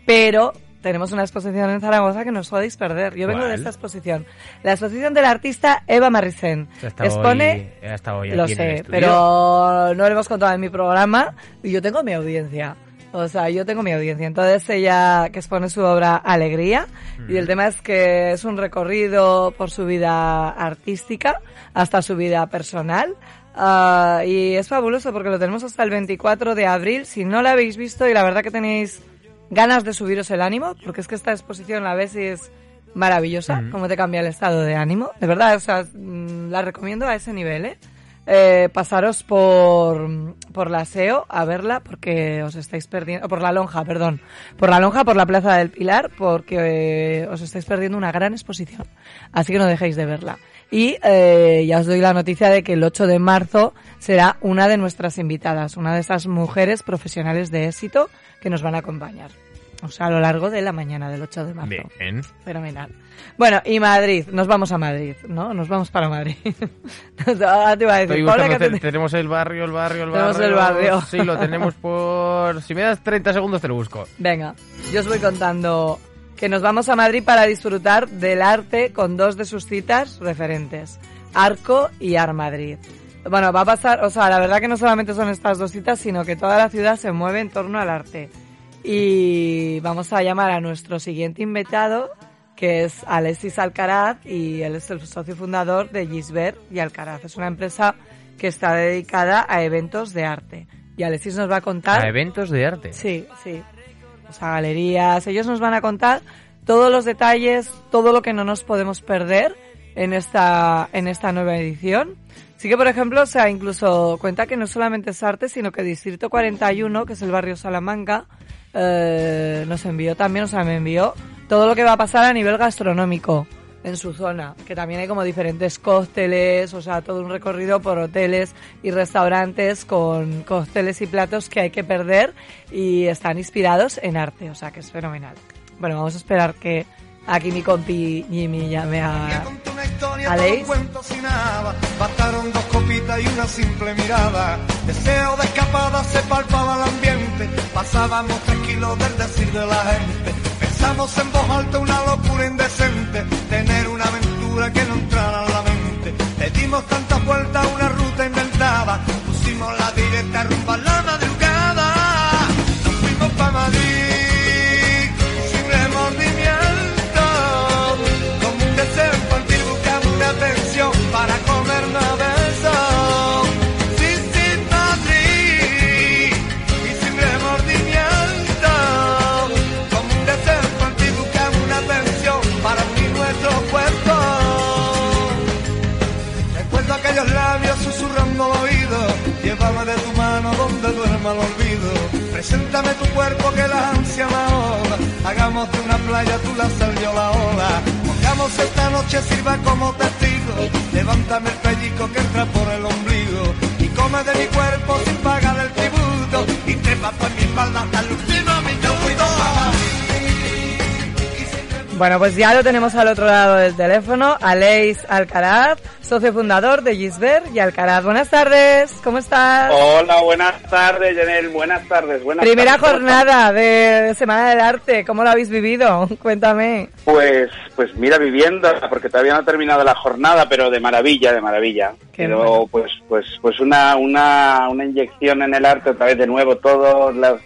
pero tenemos una exposición en Zaragoza que no os podéis perder. Yo vengo de esta exposición. La exposición del artista Eva Maricén. Expone, hoy, lo sé, pero no lo hemos contado en mi programa y yo tengo mi audiencia. O sea, yo tengo mi audiencia. Entonces ella que expone su obra Alegría y el mm. tema es que es un recorrido por su vida artística hasta su vida personal. Ah, y es fabuloso porque lo tenemos hasta el 24 de abril. Si no la habéis visto y la verdad que tenéis ganas de subiros el ánimo, porque es que esta exposición la ves y es maravillosa, cómo te cambia el estado de ánimo. De verdad, o sea, mm, la recomiendo a ese nivel, ¿eh? eh pasaros por, por la SEO a verla porque os estáis perdiendo, por la lonja, perdón, por la lonja, por la Plaza del Pilar, porque eh, os estáis perdiendo una gran exposición. Así que no dejéis de verla. Y eh, ya os doy la noticia de que el 8 de marzo será una de nuestras invitadas, una de esas mujeres profesionales de éxito que nos van a acompañar. O sea, a lo largo de la mañana del 8 de marzo. Bien. Fenomenal. Bueno, y Madrid, nos vamos a Madrid, ¿no? Nos vamos para Madrid. Ahora te iba a decir, tenemos el barrio, el barrio, el barrio. Tenemos el barrio. Sí, lo tenemos por... Si me das 30 segundos te lo busco. Venga, yo os voy contando que nos vamos a Madrid para disfrutar del arte con dos de sus citas referentes, Arco y Ar Madrid. Bueno, va a pasar, o sea, la verdad que no solamente son estas dos citas, sino que toda la ciudad se mueve en torno al arte. Y vamos a llamar a nuestro siguiente invitado, que es Alexis Alcaraz, y él es el socio fundador de Gisbert y Alcaraz. Es una empresa que está dedicada a eventos de arte. Y Alexis nos va a contar... ¿A eventos de arte? Sí, sí. O sea, galerías. Ellos nos van a contar todos los detalles, todo lo que no nos podemos perder en esta, en esta nueva edición. Sí que, por ejemplo, o sea, incluso cuenta que no solamente es arte, sino que Distrito 41, que es el barrio Salamanca, eh, nos envió también, o sea, me envió todo lo que va a pasar a nivel gastronómico en su zona, que también hay como diferentes cócteles, o sea, todo un recorrido por hoteles y restaurantes con cócteles y platos que hay que perder y están inspirados en arte, o sea, que es fenomenal. Bueno, vamos a esperar que Aquí mi compi Jimmy llame a, a Leis. Bastaron dos copitas y una simple mirada. Deseo de escapada se palpaba el ambiente. Pasábamos tranquilos del decir de la gente. Pensamos en voz alta una locura indecente. Tener una que no entrara en la mente. Le dimos tantas vueltas a una ruta inventada. Pusimos la directa rumba a la madrugada. Bueno, pues ya lo tenemos al otro lado del teléfono, Aleix Alcaraz, socio fundador de Gisbert y Alcaraz. Buenas tardes, ¿cómo estás? Hola, buenas tardes, Janel, buenas tardes. Buenas Primera jornada de Semana del Arte, ¿cómo lo habéis vivido? Cuéntame. Pues, pues mira, viviendo, porque todavía no ha terminado la jornada, pero de maravilla, de maravilla. pero pues, pues, pues una, una, una inyección en el arte otra vez de nuevo, todos los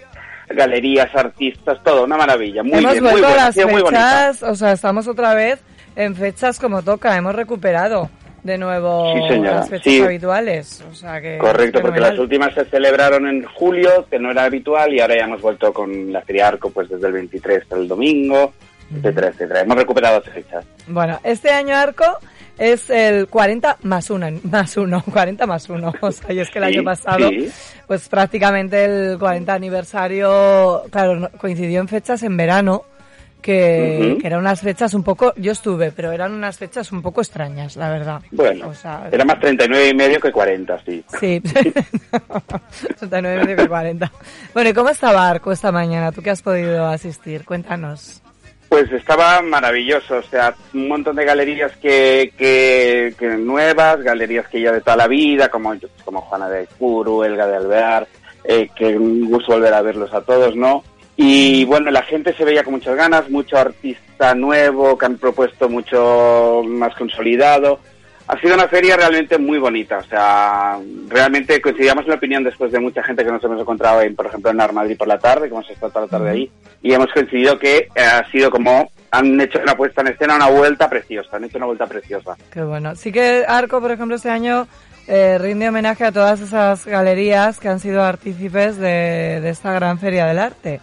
galerías, artistas, todo, una maravilla. Muy hemos bien, vuelto muy a las fechas, o sea, estamos otra vez en fechas como toca, hemos recuperado de nuevo las fechas habituales. O sea que Correcto, porque las últimas se celebraron en julio, que no era habitual, y ahora ya hemos vuelto con la Feria Arco pues desde el 23 hasta el domingo, etcétera, etcétera. Hemos recuperado fechas. Bueno, este año Arco es el 40 más 1, más 1, 40 más 1. O sea, y es que el año pasado, pues prácticamente el 40 aniversario, claro, coincidió en fechas en verano que, eran unas fechas un poco, yo estuve, pero eran unas fechas un poco extrañas, la verdad. Bueno, era más 39 y medio que 40, sí. Sí, 39 y medio que 40. Bueno, ¿y cómo estaba Arco esta mañana? ¿Tú que has podido asistir? Cuéntanos. Pues estaba maravilloso, o sea, un montón de galerías que, que, nuevas, galerías que ya de toda la vida, como, como Juana de Curu, Elga de Alvear, eh, que un gusto volver a verlos a todos, ¿no? Y bueno, la gente se veía con muchas ganas, mucho artista nuevo que han propuesto mucho más consolidado. Ha sido una feria realmente muy bonita, o sea, realmente coincidíamos en la opinión después de mucha gente que nos hemos encontrado, en, por ejemplo, en Armadrid por la tarde, que hemos estado toda la tarde ahí, y hemos coincidido que ha sido como han hecho una puesta en escena, una vuelta preciosa, han hecho una vuelta preciosa. Qué bueno. Sí que Arco, por ejemplo, este año eh, rinde homenaje a todas esas galerías que han sido artícipes de, de esta gran feria del arte.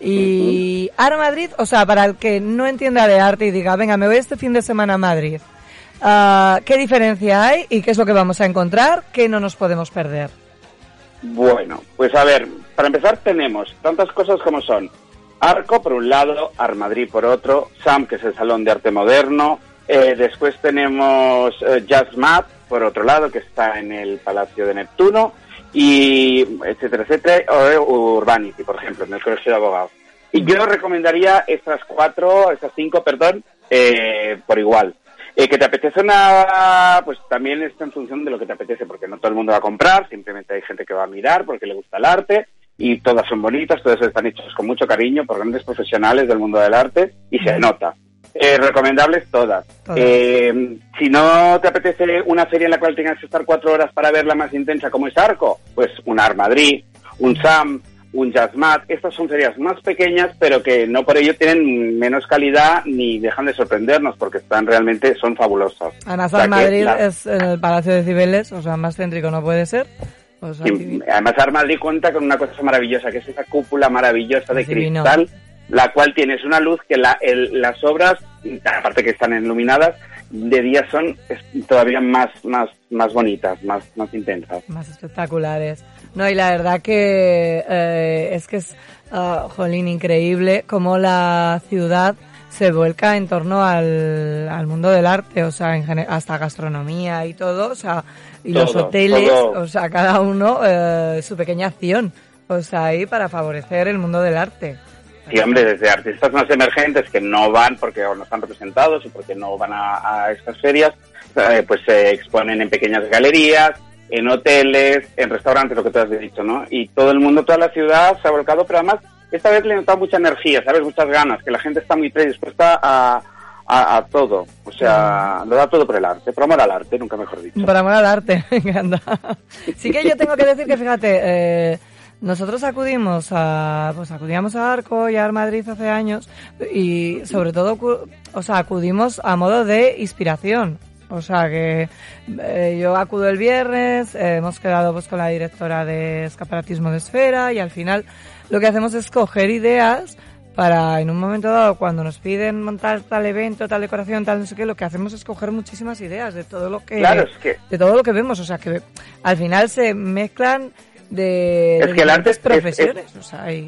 Y Art Madrid, o sea, para el que no entienda de arte y diga, venga, me voy este fin de semana a Madrid, uh, ¿qué diferencia hay y qué es lo que vamos a encontrar que no nos podemos perder? Bueno, pues a ver, para empezar tenemos tantas cosas como son Arco por un lado, Art Madrid por otro, SAM, que es el Salón de Arte Moderno, eh, después tenemos eh, Jazz Mat por otro lado, que está en el Palacio de Neptuno, y etcétera, etcétera, o Urbanity, por ejemplo, en el Colegio de Abogados. Y yo recomendaría estas cuatro, estas cinco, perdón, eh, por igual. Eh, que te apetece una, pues también está en función de lo que te apetece, porque no todo el mundo va a comprar, simplemente hay gente que va a mirar porque le gusta el arte, y todas son bonitas, todas están hechas con mucho cariño por grandes profesionales del mundo del arte, y se nota. Eh, recomendables todas. Eh, si no te apetece una serie en la cual tengas que estar cuatro horas para verla más intensa como es Arco, pues un Ar Madrid, un Sam, un Jazzmat. Estas son series más pequeñas, pero que no por ello tienen menos calidad ni dejan de sorprendernos porque están realmente son fabulosas. Además, Ar Madrid es el Palacio de Cibeles, o sea, más céntrico no puede ser. además, Ar Madrid cuenta con una cosa maravillosa, que es esa cúpula maravillosa de cristal la cual tienes una luz que la, las obras, aparte que están iluminadas, de día son todavía más, más, más bonitas, más, más intensas. Más espectaculares. No, y la verdad que eh, es que es, uh, jolín, increíble cómo la ciudad se vuelca en torno al, al mundo del arte, o sea, en hasta gastronomía y todo, o sea, y los hoteles, o sea, cada uno eh, su pequeña acción, o sea, ahí para favorecer el mundo del arte. Sí, hombre, desde artistas más emergentes que no van porque no están representados o porque no van a, estas ferias, eh, pues se exponen en pequeñas galerías, en hoteles, en restaurantes, lo que tú has dicho, ¿no? Y todo el mundo, toda la ciudad se ha volcado, pero además esta vez le ha notado mucha energía, ¿sabes? Muchas ganas, que la gente está muy predispuesta a, a, todo. O sea, lo da todo por el arte, por amor al arte, nunca mejor dicho. Por amor al arte, me encanta. Sí que yo tengo que decir que, fíjate, eh, nosotros acudimos a, pues acudíamos a Arco y a Madrid hace años y sobre todo, o sea, acudimos a modo de inspiración. O sea que eh, yo acudo el viernes, eh, hemos quedado pues con la directora de escaparatismo de esfera y al final lo que hacemos es coger ideas para en un momento dado cuando nos piden montar tal evento, tal decoración, tal no sé qué, lo que hacemos es coger muchísimas ideas de todo lo que, de todo lo que vemos, o sea que al final se mezclan de, es que el arte profesiones.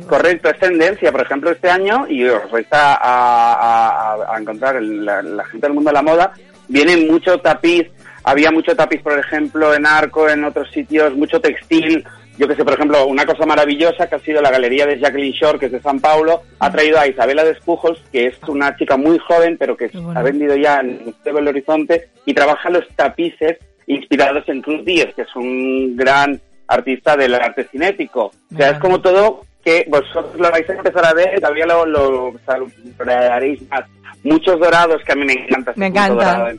Correcto, es tendencia. Por ejemplo, este año, y os vais a, a, encontrar la, gente del mundo de la moda, viene mucho tapiz. Había mucho tapiz, por ejemplo, en Arco, en otros sitios, mucho textil. Yo que sé, por ejemplo, una cosa maravillosa que ha sido la galería de Jacqueline Shore, que es de San Paulo, ha traído a Isabela de Espujos, que es una chica muy joven, pero que ha vendido ya en Museo del Horizonte, y trabaja los tapices inspirados en Cruz Díez, que es un gran artista del arte cinético. O sea, es como todo que vosotros lo vais a empezar a ver, todavía lo, lo, más. Muchos dorados que a mí me encanta. Me encanta.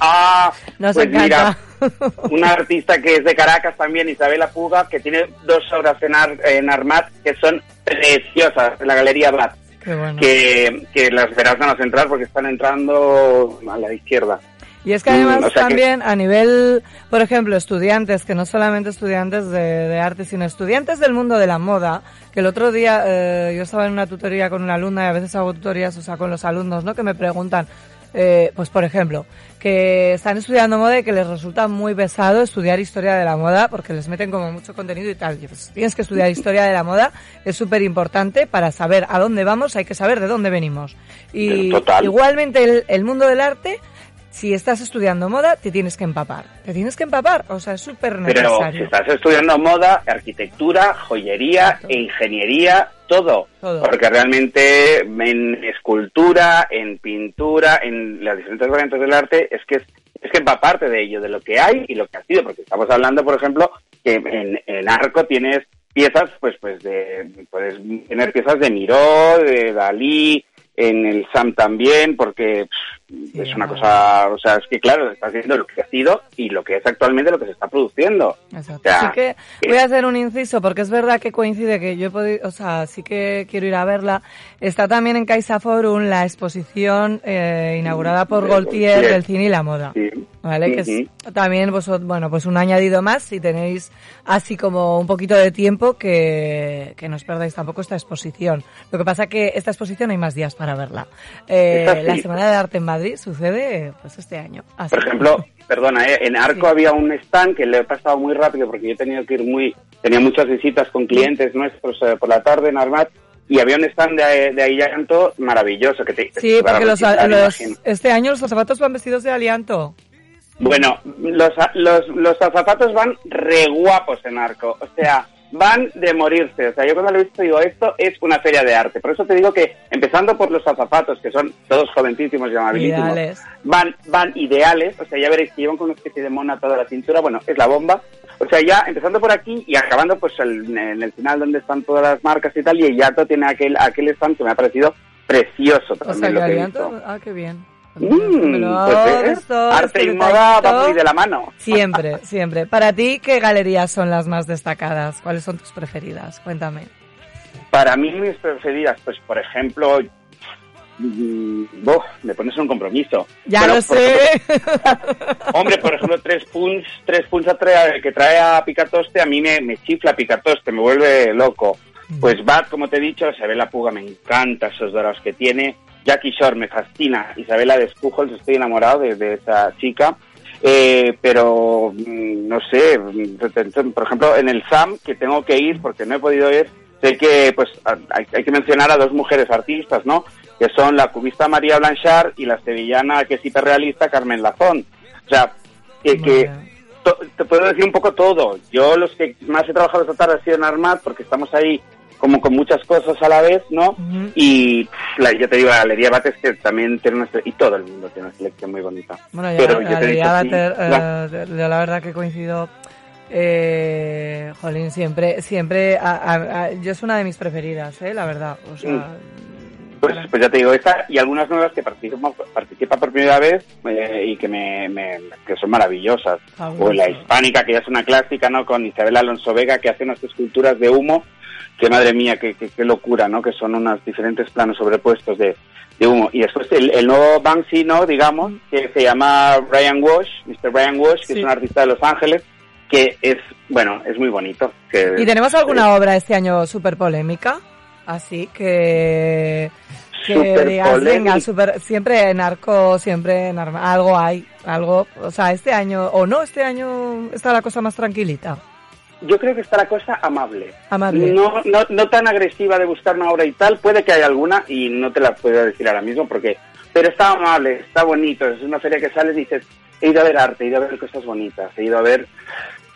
Ah, pues mira, una artista que es de Caracas también, Isabela Puga, que tiene dos obras en, en Armat que son preciosas, en la Galería Bat. Que, que las verás van a entrar porque están entrando a la izquierda. Y es que además mm, también a nivel, por ejemplo, estudiantes, que no solamente estudiantes de, arte, sino estudiantes del mundo de la moda, que el otro día eh, yo estaba en una tutoría con una alumna y a veces hago tutorías, o sea, con los alumnos, ¿no? Que me preguntan, eh, pues por ejemplo, que están estudiando moda y que les resulta muy pesado estudiar historia de la moda porque les meten como mucho contenido y tal. Pues, tienes que estudiar historia de la moda, es súper importante para saber a dónde vamos, hay que saber de dónde venimos. Y igualmente el mundo del arte si estás estudiando moda, te tienes que empapar. Te tienes que empapar, o sea, es súper necesario. Pero si estás estudiando moda, arquitectura, joyería e ingeniería, todo. Porque realmente en escultura, en pintura, en las diferentes variantes del arte, es que es, que empaparte de ello, de lo que hay y lo que ha sido. Porque estamos hablando, por ejemplo, que en, en arco tienes piezas, pues, pues de, puedes tener piezas de Miró, de Dalí, en el SAM también, porque es una cosa, o sea, es que claro, está viendo lo que ha sido y lo que es actualmente lo que se está produciendo. Exacto. Así que voy a hacer un inciso porque es verdad que coincide que yo he podido, o sea, sí que quiero ir a verla. Está también en Caixa Forum la exposición eh, inaugurada por Gaultier del cine y la moda. ¿Vale? Que es también, pues, bueno, pues un añadido más si tenéis así como un poquito de tiempo que, que no os perdáis tampoco esta exposición. Lo que pasa que esta exposición hay más días para verla. Eh, la Semana de Arte en Madrid sucede pues este año. Por ejemplo, perdona, eh, en Arco había un stand que le he pasado muy rápido porque yo he tenido que ir muy, tenía muchas visitas con clientes nuestros eh, por la tarde en Armat y había un stand de, de Alianto maravilloso que te Sí, porque los, este año los zapatos van vestidos de Alianto. Bueno, los, los, los zapatos van re guapos en Arco, o sea, van de morirse. O sea, yo cuando lo he visto digo, esto es una feria de arte. Por eso te digo que, empezando por los azafatos, que son todos jovencísimos y amabilísimos, van, van ideales. O sea, ya veréis que llevan con una especie de mona toda la cintura. Bueno, es la bomba. O sea, ya empezando por aquí y acabando pues en el final donde están todas las marcas y tal, y el Yato tiene aquel, aquel stand que me ha parecido precioso también. ah, qué bien. Mm, pues, arte y moda va muy de la mano. Siempre, siempre. Para ti, ¿qué galerías son las más destacadas? ¿Cuáles son tus preferidas? Cuéntame. Para mí, mis preferidas, pues por ejemplo, mm, me pones un compromiso. Ya lo sé. hombre, por ejemplo, tres punts, tres punts que trae a Picatoste, a mí me, me chifla Picatoste, me vuelve loco. Mm. Pues Bat, como te he dicho, se ve la puga, me encanta esos dorados que tiene. Jackie Shore me fascina. Isabela de Spujols, estoy enamorado de, esa chica. Eh, pero mm, no sé, mm, por ejemplo, en el SAM, que tengo que ir porque no he podido ir, sé que pues hay, que mencionar a dos mujeres artistas, ¿no? Que son la cubista María Blanchard y la sevillana, que es hiperrealista, Carmen Lazón. O sea, que, que te puedo decir un poco todo. Yo los que más he trabajado esta tarde ha sido en Armat, porque estamos ahí como con muchas cosas a la vez, ¿no? Y la, yo te digo, la Galería Bates que también tiene una y todo el mundo tiene una selección muy bonita. Bueno, ya, Pero la Galería Bates, eh, la verdad que coincido, eh, Jolín, siempre, siempre, yo es una de mis preferidas, ¿eh? La verdad, o sea... Mm. Pues, pues, ya te digo, esta y algunas nuevas que participan, participa por primera vez eh, y que me, que son maravillosas. O la hispánica, que ya es una clásica, ¿no? Con Isabel Alonso Vega, que hace unas esculturas de humo que madre mía, qué, qué, locura, ¿no? Que son unos diferentes planos sobrepuestos de, de humo. Y después el, el, nuevo Banksy, ¿no? Digamos, que se llama Brian Walsh, Mr. Brian Walsh, que es un artista de Los Ángeles, que es, bueno, es muy bonito. ¿Y tenemos alguna obra este año súper polémica? Así que... Que digas, venga, super, siempre en arco, siempre en arma, algo hay, algo, o sea, este año, o no, este año está la cosa más tranquilita yo creo que está la cosa amable. Amable. No, no, no tan agresiva de buscar una obra y tal. Puede que haya alguna y no te la puedo decir ahora mismo porque... Pero está amable, está bonito. Es una feria que sales y dices, he ido a ver arte, he ido a ver cosas bonitas, he ido a ver...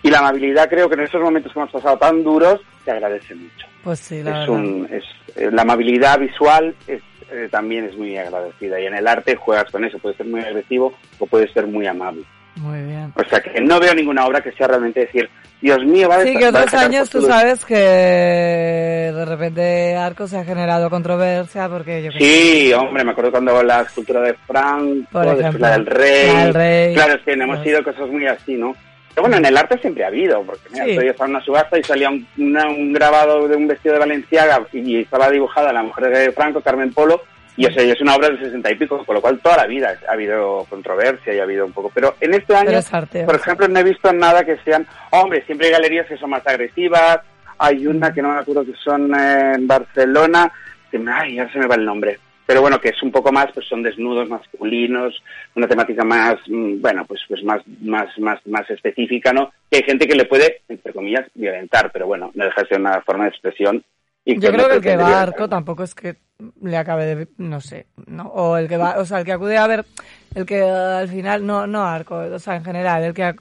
Y la amabilidad creo que en estos momentos que hemos pasado tan duros, te agradece mucho. Pues sí, la es Un, es, eh, la amabilidad visual es, eh, también es muy agradecida. Y en el arte juegas con eso. Puede ser muy agresivo o puede ser muy amable. Muy bien. O sea que no veo ninguna obra que sea realmente decir, Dios mío, va a Sí, que otros años tú sabes que de repente Arco se ha generado controversia porque yo Sí, hombre, me acuerdo cuando la escultura de Franco, la del rey. Claro, es que hemos pues sido cosas muy así, ¿no? Pero bueno, en el arte siempre ha habido, porque mira, sí. estaba en una subasta y salía un, un grabado de un vestido de Valenciaga y estaba dibujada la mujer de Franco, Carmen Polo, y o sea, es una obra del sesenta y pico, con lo cual toda la vida ha habido controversia y ha habido un poco. Pero en este año, por ejemplo, no he visto nada que sean, hombre, siempre hay galerías que son más agresivas. Hay una que no me acuerdo que son en Barcelona, que ay, ya se me va el nombre. pero bueno, que es un poco más, pues son desnudos masculinos, una temática más, mm, bueno, pues, pues más, más, más, más específica, ¿no? Que hay gente que le puede, entre comillas, violentar, pero bueno, no deja de ser una forma de expresión. Y Yo creo que el que va a arco tampoco es que le acabe de, no sé, ¿no? O el que va, o sea, el que acude a ver, el que al final, no, no arco, o sea, en general, el que, eh,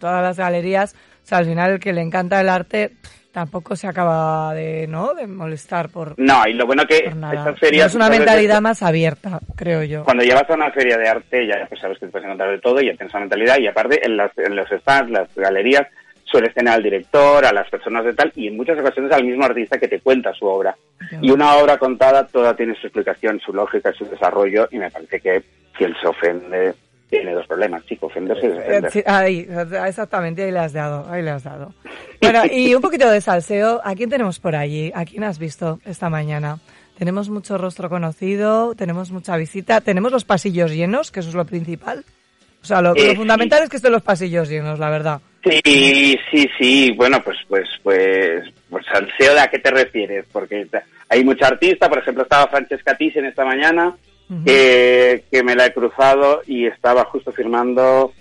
todas las galerías, o sea, al final el que le encanta el arte, tampoco se acaba de, ¿no? de molestar por No, y lo bueno que estas ferias... Es una mentalidad más abierta, creo yo. Cuando llevas a una feria de arte ya pues sabes que te puedes encontrar de todo y ya tienes esa mentalidad y aparte en, las, en los stands, las galerías, sueles tener al director, a las personas de tal y en muchas ocasiones al mismo artista que te cuenta su obra. Y una obra contada toda tiene su explicación, su lógica, su desarrollo y me parece que quien se ofende tiene dos problemas, chicos, ofenderse y. Eh, ahí, exactamente, ahí le has dado, ahí le has dado. Bueno, y un poquito de salseo, ¿a quién tenemos por allí? ¿A quién has visto esta mañana? Tenemos mucho rostro conocido, tenemos mucha visita, tenemos los pasillos llenos, que eso es lo principal. O sea, lo, eh, fundamental es que estén los pasillos llenos, la verdad. Sí, sí, sí. Bueno, pues, pues, pues, pues salseo de a qué te refieres, porque hay mucha artista. Por ejemplo, estaba Francesca Thyssen esta mañana, que me la he cruzado y estaba justo firmando.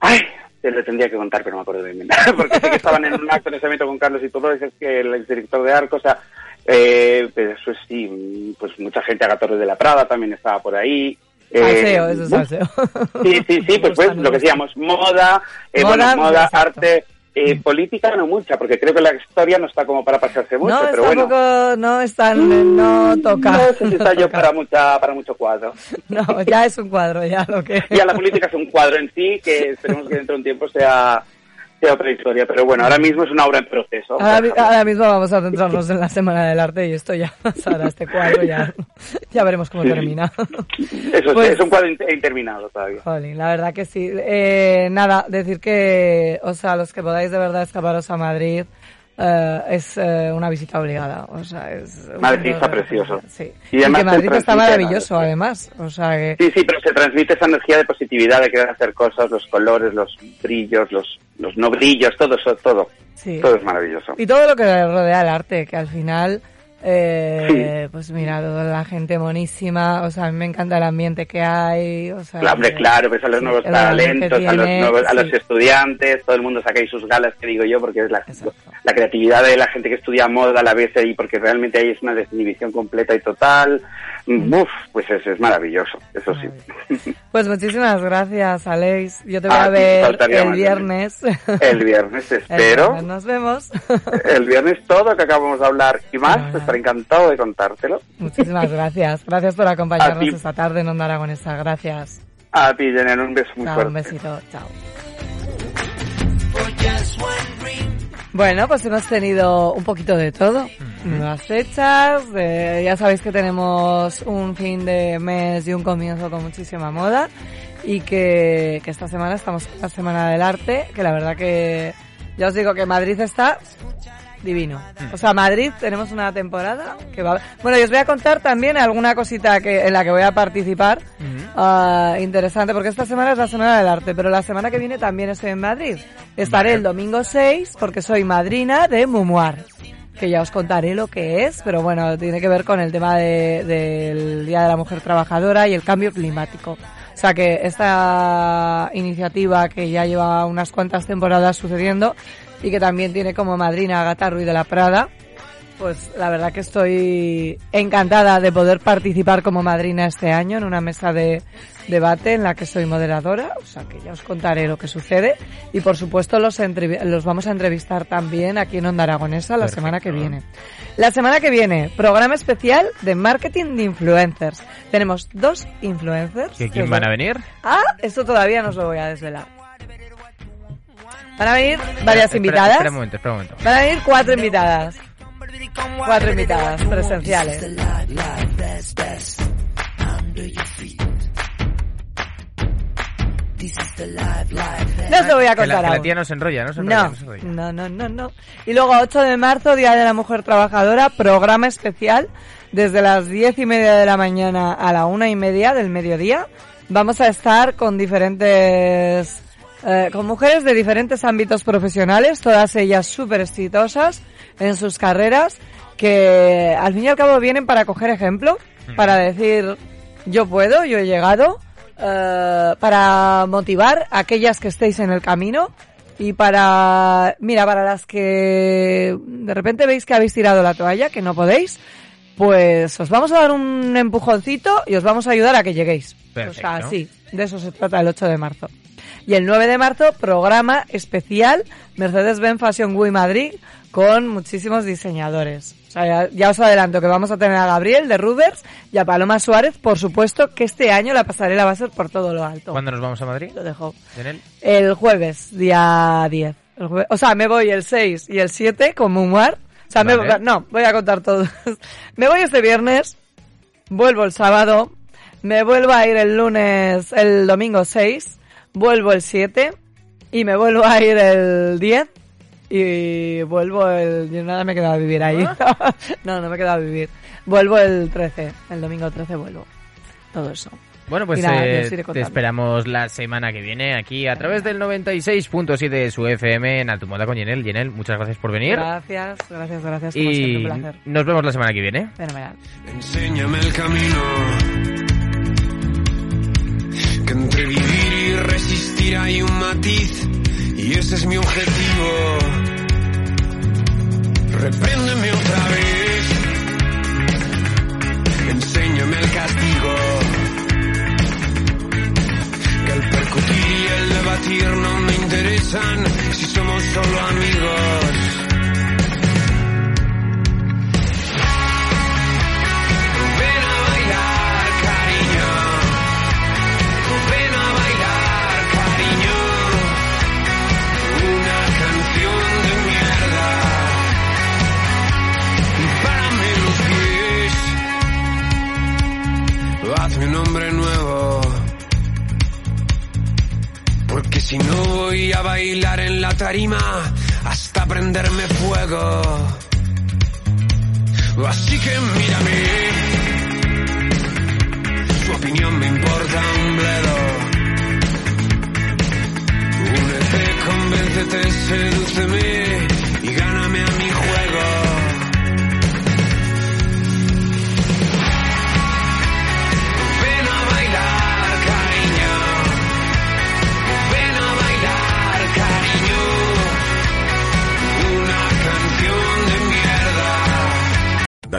Ay, te lo tendría que contar, pero no me acuerdo de nada, porque sé que estaban en un acto en ese momento con Carlos y todo, es que el director de Arco, o sea, eh, pero eso sí, pues mucha gente, Agatorre de la Prada también estaba por ahí. Salseo, eso es salseo. Sí, sí, sí, pues, pues lo que decíamos, moda, eh, moda, moda arte, eh, política no mucha, porque creo que la historia no está como para pasarse mucho, no, pero bueno. Poco, no están, no toca. No sé si está yo para mucha, para mucho cuadro. No, ya es un cuadro, ya lo que. Ya la política es un cuadro en sí, que esperemos que dentro de un tiempo sea otra historia, pero bueno, ahora mismo es una obra en proceso. Ahora, mismo vamos a centrarnos en la Semana del Arte y esto ya pasará, este cuadro ya, ya veremos cómo termina. Eso pues, es un cuadro interminado todavía. Jolín, la verdad que sí. Eh, nada, decir que, o sea, los que podáis de verdad escaparos a Madrid, eh, es eh, una visita obligada. O sea, es Madrid está precioso. Sí. Y, que Madrid está maravilloso, además. O sea que... Sí, sí, pero se transmite esa energía de positividad, de querer hacer cosas, los colores, los brillos, los, los no brillos, todo eso, todo. Todo es maravilloso. Y todo lo que rodea el arte, que al final eh, Pues mira, toda la gente monísima, o sea, a mí me encanta el ambiente que hay, o sea... Claro, claro, ves a los nuevos talentos, a, los nuevos, a los estudiantes, todo el mundo saca ahí sus galas, que digo yo, porque es la, la creatividad de la gente que estudia moda a la vez ahí, porque realmente ahí es una desinhibición completa y total. Uf, pues es, es maravilloso, eso sí. Pues muchísimas gracias, Alex. Yo te voy a, ver el viernes. El viernes, espero. nos vemos. El viernes todo que acabamos de hablar y más, pues encantado de contártelo. Muchísimas gracias. Gracias por acompañarnos esta tarde en Onda Aragonesa. Gracias. A ti, Jenner, un beso muy fuerte. Un besito. Chao. Bueno, pues hemos tenido un poquito de todo. Nuevas fechas, ya sabéis que tenemos un fin de mes y un comienzo con muchísima moda y que, que esta semana estamos en la Semana del Arte, que la verdad que ya os digo que Madrid está divino. Mm. O sea, Madrid tenemos una temporada que va... Bueno, y os voy a contar también alguna cosita que en la que voy a participar. Ah, interesante, porque esta semana es la Semana del Arte, pero la semana que viene también estoy en Madrid. Estaré el domingo 6 porque soy madrina de Mumuar que ya os contaré lo que es, pero bueno, tiene que ver con el tema del Día de la Mujer Trabajadora y el cambio climático. O sea que esta iniciativa que ya lleva unas cuantas temporadas sucediendo y que también tiene como madrina a Gata Ruiz de la Prada. Pues la verdad que estoy encantada de poder participar como madrina este año en una mesa de debate en la que soy moderadora, o sea que ya os contaré lo que sucede y por supuesto los, los vamos a entrevistar también aquí en Onda Aragonesa la semana que viene. La semana que viene, programa especial de marketing de influencers. Tenemos dos influencers. ¿Quién van a venir? Ah, esto todavía no os lo voy a desvelar. Van a venir varias invitadas. Espera un momento, espera un momento. Van a venir cuatro invitadas. Cuatro invitadas presenciales. No lo voy a contar que la, la tía no se enrolla, no se enrolla. No, no, no, no, no, no. Y luego 8 de marzo, Día de la Mujer Trabajadora, programa especial desde las diez y media de la mañana a la una y media del mediodía. Vamos a estar con diferentes eh, con mujeres de diferentes ámbitos profesionales, todas ellas súper exitosas en sus carreras, que al fin y al cabo vienen para coger ejemplo para decir, yo puedo, yo he llegado, eh, para motivar a aquellas que estéis en el camino y para, mira, para las que de repente veis que habéis tirado la toalla, que no podéis, pues os vamos a dar un empujoncito y os vamos a ayudar a que lleguéis. Perfecto. O sea, sí, de eso se trata el 8 de marzo. Y el 9 de marzo, programa especial Mercedes-Benz Fashion Week Madrid con muchísimos diseñadores. O sea, ya, ya, os adelanto que vamos a tener a Gabriel de Ruders y a Paloma Suárez, por supuesto que este año la pasarela va a ser por todo lo alto. ¿Cuándo nos vamos a Madrid? Lo dejo. ¿Denel? El jueves, día 10. El jueves, o sea, me voy el 6 y el 7 con Mumuar. O sea, Vale. me, no, voy a contar todo. me voy este viernes, vuelvo el sábado, me vuelvo a ir el lunes, el domingo 6, vuelvo el 7 y me vuelvo a ir el 10 y vuelvo el... Yo nada me he quedado a vivir ahí. no, no me he quedado a vivir. Vuelvo el 13, el domingo 13 vuelvo. Todo eso. Bueno, pues nada, eh, te esperamos la semana que viene aquí a través del 96.7 de su FM en Altumoda con Yenel. Yenel, muchas gracias por venir. Gracias, gracias, gracias. Como siempre, Y un placer. nos vemos la semana que viene. Fenomenal. Enséñame el camino entre vivir y resistir hay un matiz y ese es mi objetivo. Repréndeme otra vez, enséñame el castigo. Que el percutir y el debatir no me interesan prenderme fuego. Así que mírame. Su opinión me importa un bledo. Únete, convéncete, sedúceme